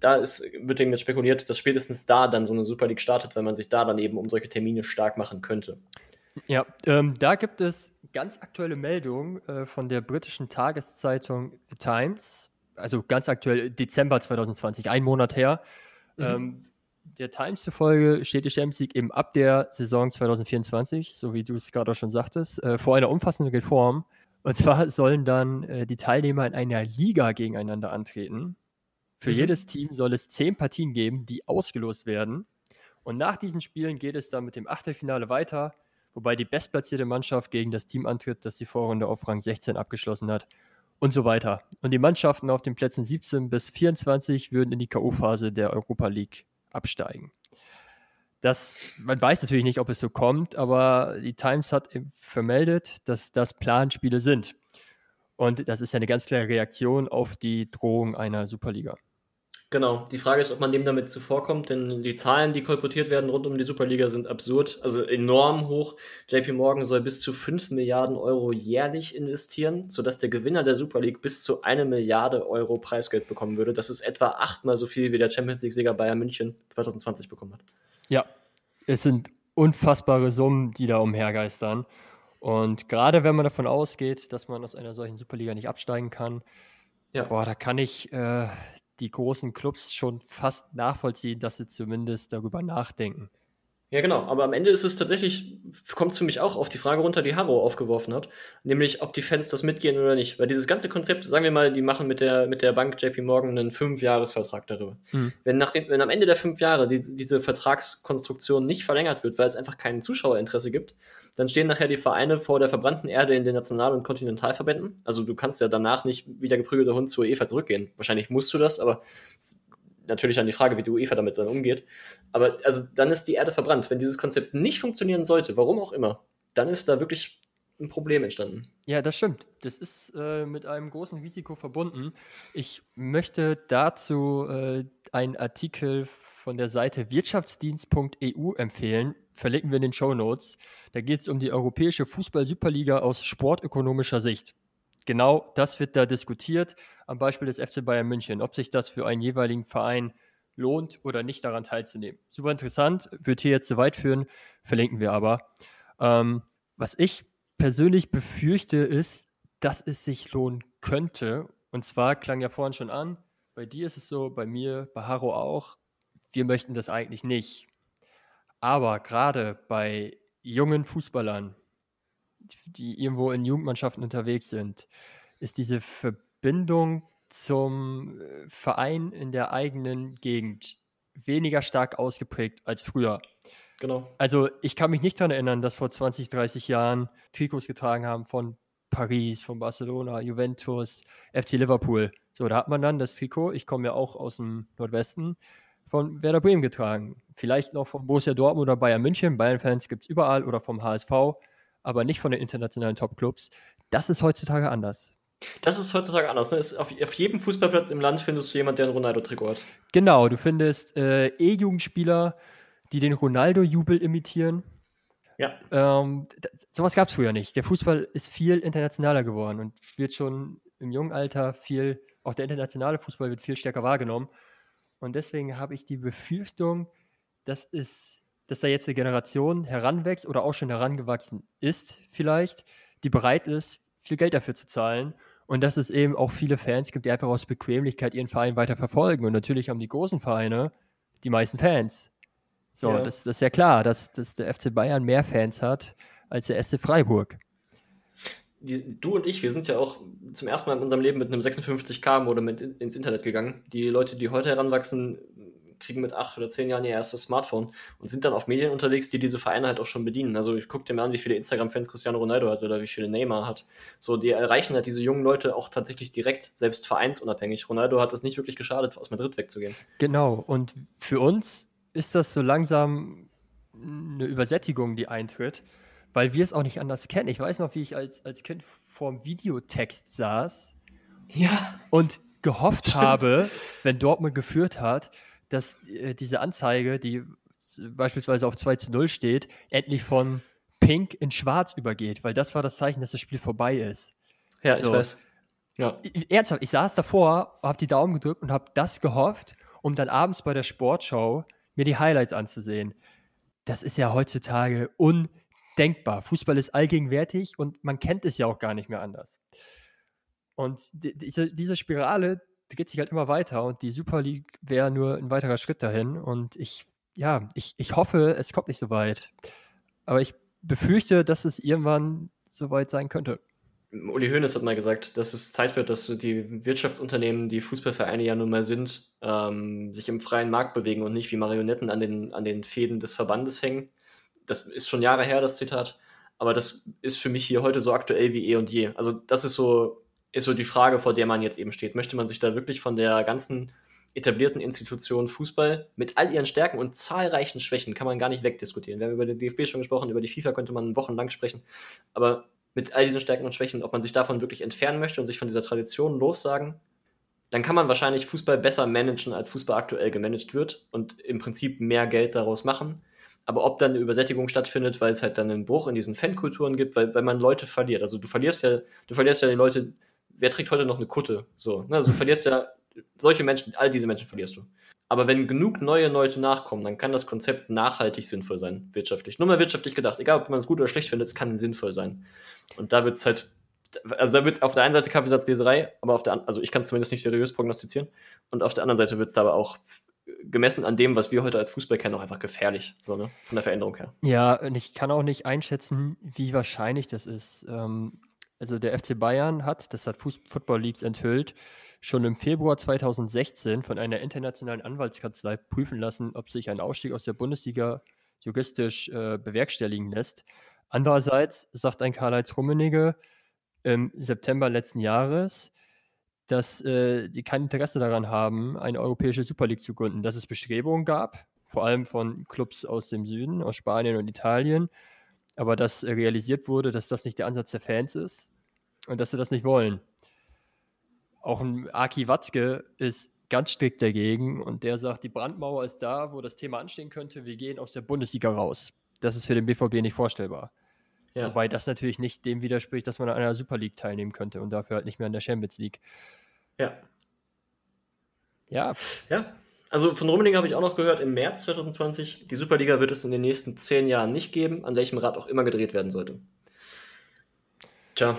da ist, wird eben jetzt spekuliert, dass spätestens da dann so eine Super League startet, weil man sich da dann eben um solche Termine stark machen könnte. Ja, ähm, da gibt es ganz aktuelle Meldungen äh, von der britischen Tageszeitung The Times, also ganz aktuell Dezember 2020, ein Monat her. Mhm. Ähm, der Times zufolge steht die Champions League eben ab der Saison 2024, so wie du es gerade auch schon sagtest, äh, vor einer umfassenden Reform. Und zwar sollen dann äh, die Teilnehmer in einer Liga gegeneinander antreten. Für mhm. jedes Team soll es zehn Partien geben, die ausgelost werden. Und nach diesen Spielen geht es dann mit dem Achtelfinale weiter, wobei die bestplatzierte Mannschaft gegen das Team antritt, das die Vorrunde auf Rang 16 abgeschlossen hat und so weiter. Und die Mannschaften auf den Plätzen 17 bis 24 würden in die K.O.-Phase der Europa League absteigen. Das, man weiß natürlich nicht, ob es so kommt, aber die Times hat vermeldet, dass das Planspiele sind. Und das ist ja eine ganz klare Reaktion auf die Drohung einer Superliga. Genau, die Frage ist, ob man dem damit zuvorkommt, denn die Zahlen, die kolportiert werden rund um die Superliga, sind absurd, also enorm hoch. JP Morgan soll bis zu 5 Milliarden Euro jährlich investieren, sodass der Gewinner der Super League bis zu eine Milliarde Euro Preisgeld bekommen würde. Das ist etwa achtmal so viel, wie der Champions League-Sieger Bayern München 2020 bekommen hat. Ja, es sind unfassbare Summen, die da umhergeistern. Und gerade wenn man davon ausgeht, dass man aus einer solchen Superliga nicht absteigen kann, ja. boah, da kann ich äh, die großen Clubs schon fast nachvollziehen, dass sie zumindest darüber nachdenken. Ja, genau. Aber am Ende ist es tatsächlich, kommt es für mich auch auf die Frage runter, die Harrow aufgeworfen hat. Nämlich, ob die Fans das mitgehen oder nicht. Weil dieses ganze Konzept, sagen wir mal, die machen mit der, mit der Bank JP Morgan einen Fünfjahresvertrag darüber. Mhm. Wenn, nach dem, wenn am Ende der fünf Jahre die, diese Vertragskonstruktion nicht verlängert wird, weil es einfach kein Zuschauerinteresse gibt, dann stehen nachher die Vereine vor der verbrannten Erde in den National- und Kontinentalverbänden. Also du kannst ja danach nicht wie der geprügelte Hund zur UEFA zurückgehen. Wahrscheinlich musst du das, aber natürlich an die Frage, wie die UEFA damit dann umgeht. Aber also dann ist die Erde verbrannt. Wenn dieses Konzept nicht funktionieren sollte, warum auch immer, dann ist da wirklich ein Problem entstanden. Ja, das stimmt. Das ist äh, mit einem großen Risiko verbunden. Ich möchte dazu äh, einen Artikel von der Seite wirtschaftsdienst.eu empfehlen. Verlinken wir in den Show Notes. Da geht es um die Europäische Fußball-Superliga aus sportökonomischer Sicht genau das wird da diskutiert, am Beispiel des FC Bayern München, ob sich das für einen jeweiligen Verein lohnt oder nicht daran teilzunehmen. Super interessant, wird hier jetzt zu weit führen, verlinken wir aber. Ähm, was ich persönlich befürchte, ist, dass es sich lohnen könnte. Und zwar klang ja vorhin schon an, bei dir ist es so, bei mir, bei Haro auch, wir möchten das eigentlich nicht. Aber gerade bei jungen Fußballern, die irgendwo in Jugendmannschaften unterwegs sind, ist diese Verbindung zum äh, Verein in der eigenen Gegend weniger stark ausgeprägt als früher. Genau. Also ich kann mich nicht daran erinnern, dass vor 20, 30 Jahren Trikots getragen haben von Paris, von Barcelona, Juventus, FC Liverpool. So, da hat man dann das Trikot, ich komme ja auch aus dem Nordwesten, von Werder Bremen getragen. Vielleicht noch von Borussia Dortmund oder Bayern München. Bayern-Fans gibt es überall oder vom HSV aber nicht von den internationalen Top-Clubs. Das ist heutzutage anders. Das ist heutzutage anders. Ne? Auf, auf, jedem Fußballplatz im Land findest du jemanden, der ein Ronaldo-Trikot hat. Genau, du findest äh, E-Jugendspieler, die den Ronaldo-Jubel imitieren. Ja. Ähm, sowas gab es früher nicht. Der Fußball ist viel internationaler geworden und wird schon im jungen Alter viel, auch der internationale Fußball wird viel stärker wahrgenommen. Und deswegen habe ich die Befürchtung, dass es dass da jetzt eine Generation heranwächst oder auch schon herangewachsen ist, vielleicht, die bereit ist, viel Geld dafür zu zahlen. Und dass es eben auch viele Fans gibt, die einfach aus Bequemlichkeit ihren Verein weiter verfolgen. Und natürlich haben die großen Vereine die meisten Fans. So, ja. das, das, ist ja klar, dass, dass der FC Bayern mehr Fans hat als der SC Freiburg. Die, du und ich, wir sind ja auch zum ersten Mal in unserem Leben mit einem 56K-Modem ins Internet gegangen. Die Leute, die heute heranwachsen, kriegen mit acht oder zehn Jahren ihr erstes Smartphone und sind dann auf Medien unterwegs, die diese Vereine halt auch schon bedienen. Also ich gucke dir mal an, wie viele Instagram-Fans Cristiano Ronaldo hat oder wie viele Neymar hat. So, die erreichen halt diese jungen Leute auch tatsächlich direkt, selbst vereinsunabhängig. Ronaldo hat es nicht wirklich geschadet, aus Madrid wegzugehen. Genau, und für uns ist das so langsam eine Übersättigung, die eintritt, weil wir es auch nicht anders kennen. Ich weiß noch, wie ich als, als Kind vorm Videotext saß ja. und gehofft Stimmt. habe, wenn Dortmund geführt hat, dass äh, diese Anzeige, die beispielsweise auf 2 zu 0 steht, endlich von Pink in Schwarz übergeht, weil das war das Zeichen, dass das Spiel vorbei ist. Ja, so. ich weiß. Ja. Ernsthaft, ich saß davor, habe die Daumen gedrückt und habe das gehofft, um dann abends bei der Sportshow mir die Highlights anzusehen. Das ist ja heutzutage undenkbar. Fußball ist allgegenwärtig und man kennt es ja auch gar nicht mehr anders. Und diese, diese Spirale, dreht sich halt immer weiter und die Super League wäre nur ein weiterer Schritt dahin. Und ich, ja, ich, ich hoffe, es kommt nicht so weit. Aber ich befürchte, dass es irgendwann so weit sein könnte. Uli Hoeneß hat mal gesagt, dass es Zeit wird, dass die Wirtschaftsunternehmen, die Fußballvereine ja nun mal sind, ähm, sich im freien Markt bewegen und nicht wie Marionetten an den, an den Fäden des Verbandes hängen. Das ist schon Jahre her, das Zitat. Aber das ist für mich hier heute so aktuell wie eh und je. Also das ist so ist so die Frage, vor der man jetzt eben steht. Möchte man sich da wirklich von der ganzen etablierten Institution Fußball mit all ihren Stärken und zahlreichen Schwächen kann man gar nicht wegdiskutieren. Wir haben über den DFB schon gesprochen, über die FIFA könnte man wochenlang sprechen, aber mit all diesen Stärken und Schwächen, ob man sich davon wirklich entfernen möchte und sich von dieser Tradition lossagen, dann kann man wahrscheinlich Fußball besser managen, als Fußball aktuell gemanagt wird und im Prinzip mehr Geld daraus machen. Aber ob dann eine Übersättigung stattfindet, weil es halt dann einen Bruch in diesen Fankulturen gibt, weil, weil man Leute verliert. Also du verlierst ja, du verlierst ja die Leute, wer trägt heute noch eine Kutte? So, ne? Also du verlierst ja solche Menschen, all diese Menschen verlierst du. Aber wenn genug neue Leute nachkommen, dann kann das Konzept nachhaltig sinnvoll sein, wirtschaftlich. Nur mal wirtschaftlich gedacht, egal ob man es gut oder schlecht findet, es kann sinnvoll sein. Und da wird es halt, also da wird es auf der einen Seite Kaffeesatzleserei, aber auf der also ich kann es zumindest nicht seriös prognostizieren. Und auf der anderen Seite wird es aber auch gemessen an dem, was wir heute als Fußball kennen, auch einfach gefährlich, so, ne? Von der Veränderung her. Ja, und ich kann auch nicht einschätzen, wie wahrscheinlich das ist. Ähm, also der FC Bayern hat, das hat Football Leagues enthüllt, schon im Februar 2016 von einer internationalen Anwaltskanzlei prüfen lassen, ob sich ein Ausstieg aus der Bundesliga juristisch äh, bewerkstelligen lässt. Andererseits sagt ein Karl-Heinz Rummenigge im September letzten Jahres, dass äh, kein Interesse daran haben, eine europäische Super League zu gründen, dass es Bestrebungen gab, vor allem von Clubs aus dem Süden, aus Spanien und Italien, aber dass realisiert wurde, dass das nicht der Ansatz der Fans ist und dass sie das nicht wollen. Auch ein Aki Watzke ist ganz strikt dagegen und der sagt, die Brandmauer ist da, wo das Thema anstehen könnte, wir gehen aus der Bundesliga raus. Das ist für den BVB nicht vorstellbar. Ja. Wobei das natürlich nicht dem widerspricht, dass man an einer Super League teilnehmen könnte und dafür halt nicht mehr an der Champions League. Ja. Ja. Ja. Also von Rummening habe ich auch noch gehört, im März 2020, die Superliga wird es in den nächsten zehn Jahren nicht geben, an welchem Rad auch immer gedreht werden sollte. Tja,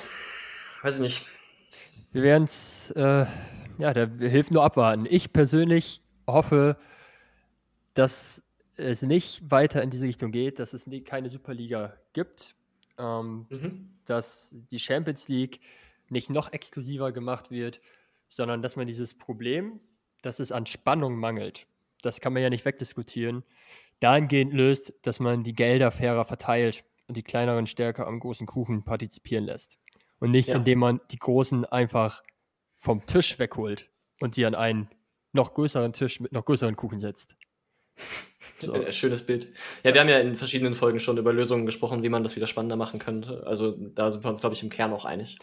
weiß ich nicht. Wir werden es, äh, ja, da hilft nur abwarten. Ich persönlich hoffe, dass es nicht weiter in diese Richtung geht, dass es nie, keine Superliga gibt, ähm, mhm. dass die Champions League nicht noch exklusiver gemacht wird, sondern dass man dieses Problem, dass es an Spannung mangelt, das kann man ja nicht wegdiskutieren, dahingehend löst, dass man die Gelder fairer verteilt und die kleineren stärker am großen Kuchen partizipieren lässt. Und nicht, ja. indem man die Großen einfach vom Tisch wegholt und sie an einen noch größeren Tisch mit noch größeren Kuchen setzt. So. Schönes Bild. Ja, wir haben ja in verschiedenen Folgen schon über Lösungen gesprochen, wie man das wieder spannender machen könnte. Also da sind wir uns, glaube ich, im Kern auch einig.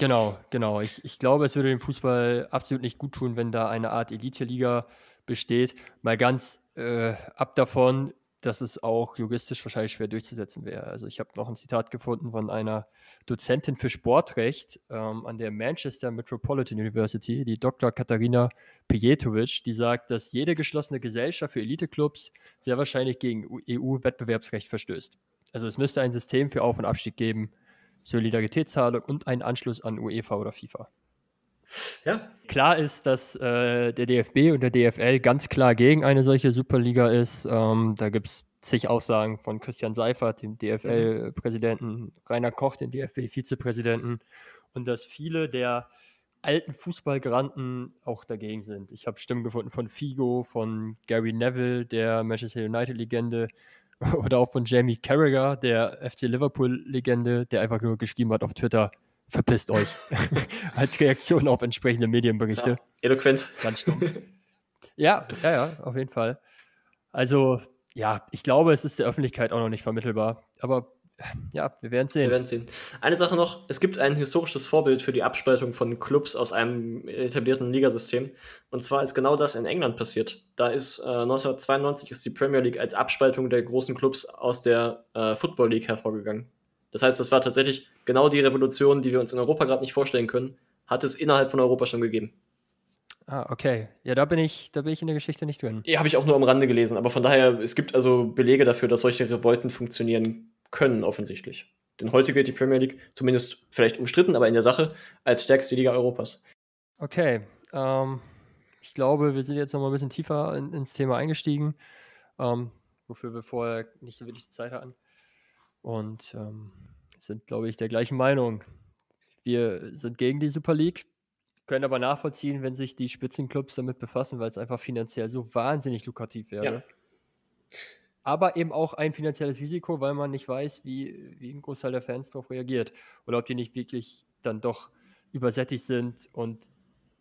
Genau, genau. Ich, ich glaube, es würde dem Fußball absolut nicht gut tun, wenn da eine Art Elite-Liga besteht. Mal ganz äh, ab davon, dass es auch juristisch wahrscheinlich schwer durchzusetzen wäre. Also ich habe noch ein Zitat gefunden von einer Dozentin für Sportrecht ähm, an der Manchester Metropolitan University, die Dr. Katharina Pejetovic, die sagt, dass jede geschlossene Gesellschaft für Eliteclubs sehr wahrscheinlich gegen EU-Wettbewerbsrecht verstößt. Also es müsste ein System für Auf- und Abstieg geben, Solidaritätszahlung und einen Anschluss an UEFA oder FIFA. Ja. Klar ist, dass äh, der DFB und der DFL ganz klar gegen eine solche Superliga ist. Ähm, da gibt es zig Aussagen von Christian Seifert, dem DFL-Präsidenten, Rainer Koch, dem DFB-Vizepräsidenten, und dass viele der alten Fußballgranten auch dagegen sind. Ich habe Stimmen gefunden von Figo, von Gary Neville, der Manchester United-Legende, oder auch von Jamie Carragher, der FC Liverpool-Legende, der einfach nur geschrieben hat auf Twitter, verpisst euch. Als Reaktion auf entsprechende Medienberichte. Ja, eloquent. Ganz stumpf. ja, ja, ja, auf jeden Fall. Also, ja, ich glaube, es ist der Öffentlichkeit auch noch nicht vermittelbar. Aber ja, wir werden sehen. Wir werden sehen. Eine Sache noch: Es gibt ein historisches Vorbild für die Abspaltung von Clubs aus einem etablierten Ligasystem. Und zwar ist genau das in England passiert. Da ist äh, 1992 ist die Premier League als Abspaltung der großen Clubs aus der äh, Football League hervorgegangen. Das heißt, das war tatsächlich genau die Revolution, die wir uns in Europa gerade nicht vorstellen können, hat es innerhalb von Europa schon gegeben. Ah, okay. Ja, da bin ich, da bin ich in der Geschichte nicht drin. Ja, habe ich auch nur am Rande gelesen, aber von daher, es gibt also Belege dafür, dass solche Revolten funktionieren können, offensichtlich. Denn heute gilt die Premier League, zumindest vielleicht umstritten, aber in der Sache, als stärkste Liga Europas. Okay. Ähm, ich glaube, wir sind jetzt noch mal ein bisschen tiefer in, ins Thema eingestiegen, ähm, wofür wir vorher nicht so wirklich die Zeit hatten. Und ähm, sind, glaube ich, der gleichen Meinung. Wir sind gegen die Super League, können aber nachvollziehen, wenn sich die Spitzenclubs damit befassen, weil es einfach finanziell so wahnsinnig lukrativ wäre. Ja. Aber eben auch ein finanzielles Risiko, weil man nicht weiß, wie, wie ein Großteil der Fans darauf reagiert. Oder ob die nicht wirklich dann doch übersättigt sind und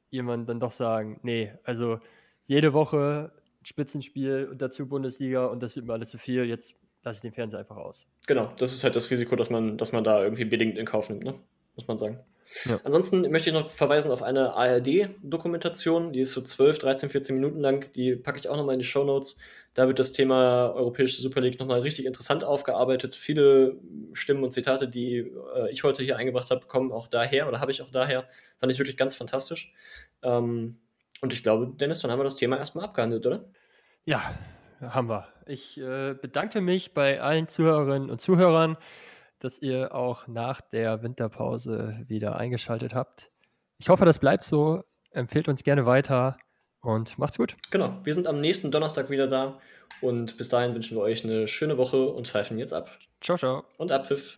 jemand dann doch sagen, nee, also jede Woche Spitzenspiel und dazu Bundesliga und das wird mir alles zu viel, jetzt lasse ich den Fernseher einfach aus. Genau, das ist halt das Risiko, dass man, dass man da irgendwie bedingt in Kauf nimmt. Ne? Muss man sagen. Ja. Ansonsten möchte ich noch verweisen auf eine ARD-Dokumentation, die ist so 12, 13, 14 Minuten lang. Die packe ich auch nochmal in die Show Notes. Da wird das Thema Europäische Super League nochmal richtig interessant aufgearbeitet. Viele Stimmen und Zitate, die äh, ich heute hier eingebracht habe, kommen auch daher oder habe ich auch daher. Fand ich wirklich ganz fantastisch. Ähm, und ich glaube, Dennis, dann haben wir das Thema erstmal abgehandelt, oder? Ja, haben wir. Ich äh, bedanke mich bei allen Zuhörerinnen und Zuhörern dass ihr auch nach der Winterpause wieder eingeschaltet habt. Ich hoffe, das bleibt so. Empfehlt uns gerne weiter und macht's gut. Genau, wir sind am nächsten Donnerstag wieder da und bis dahin wünschen wir euch eine schöne Woche und pfeifen jetzt ab. Ciao, ciao. Und Abpfiff.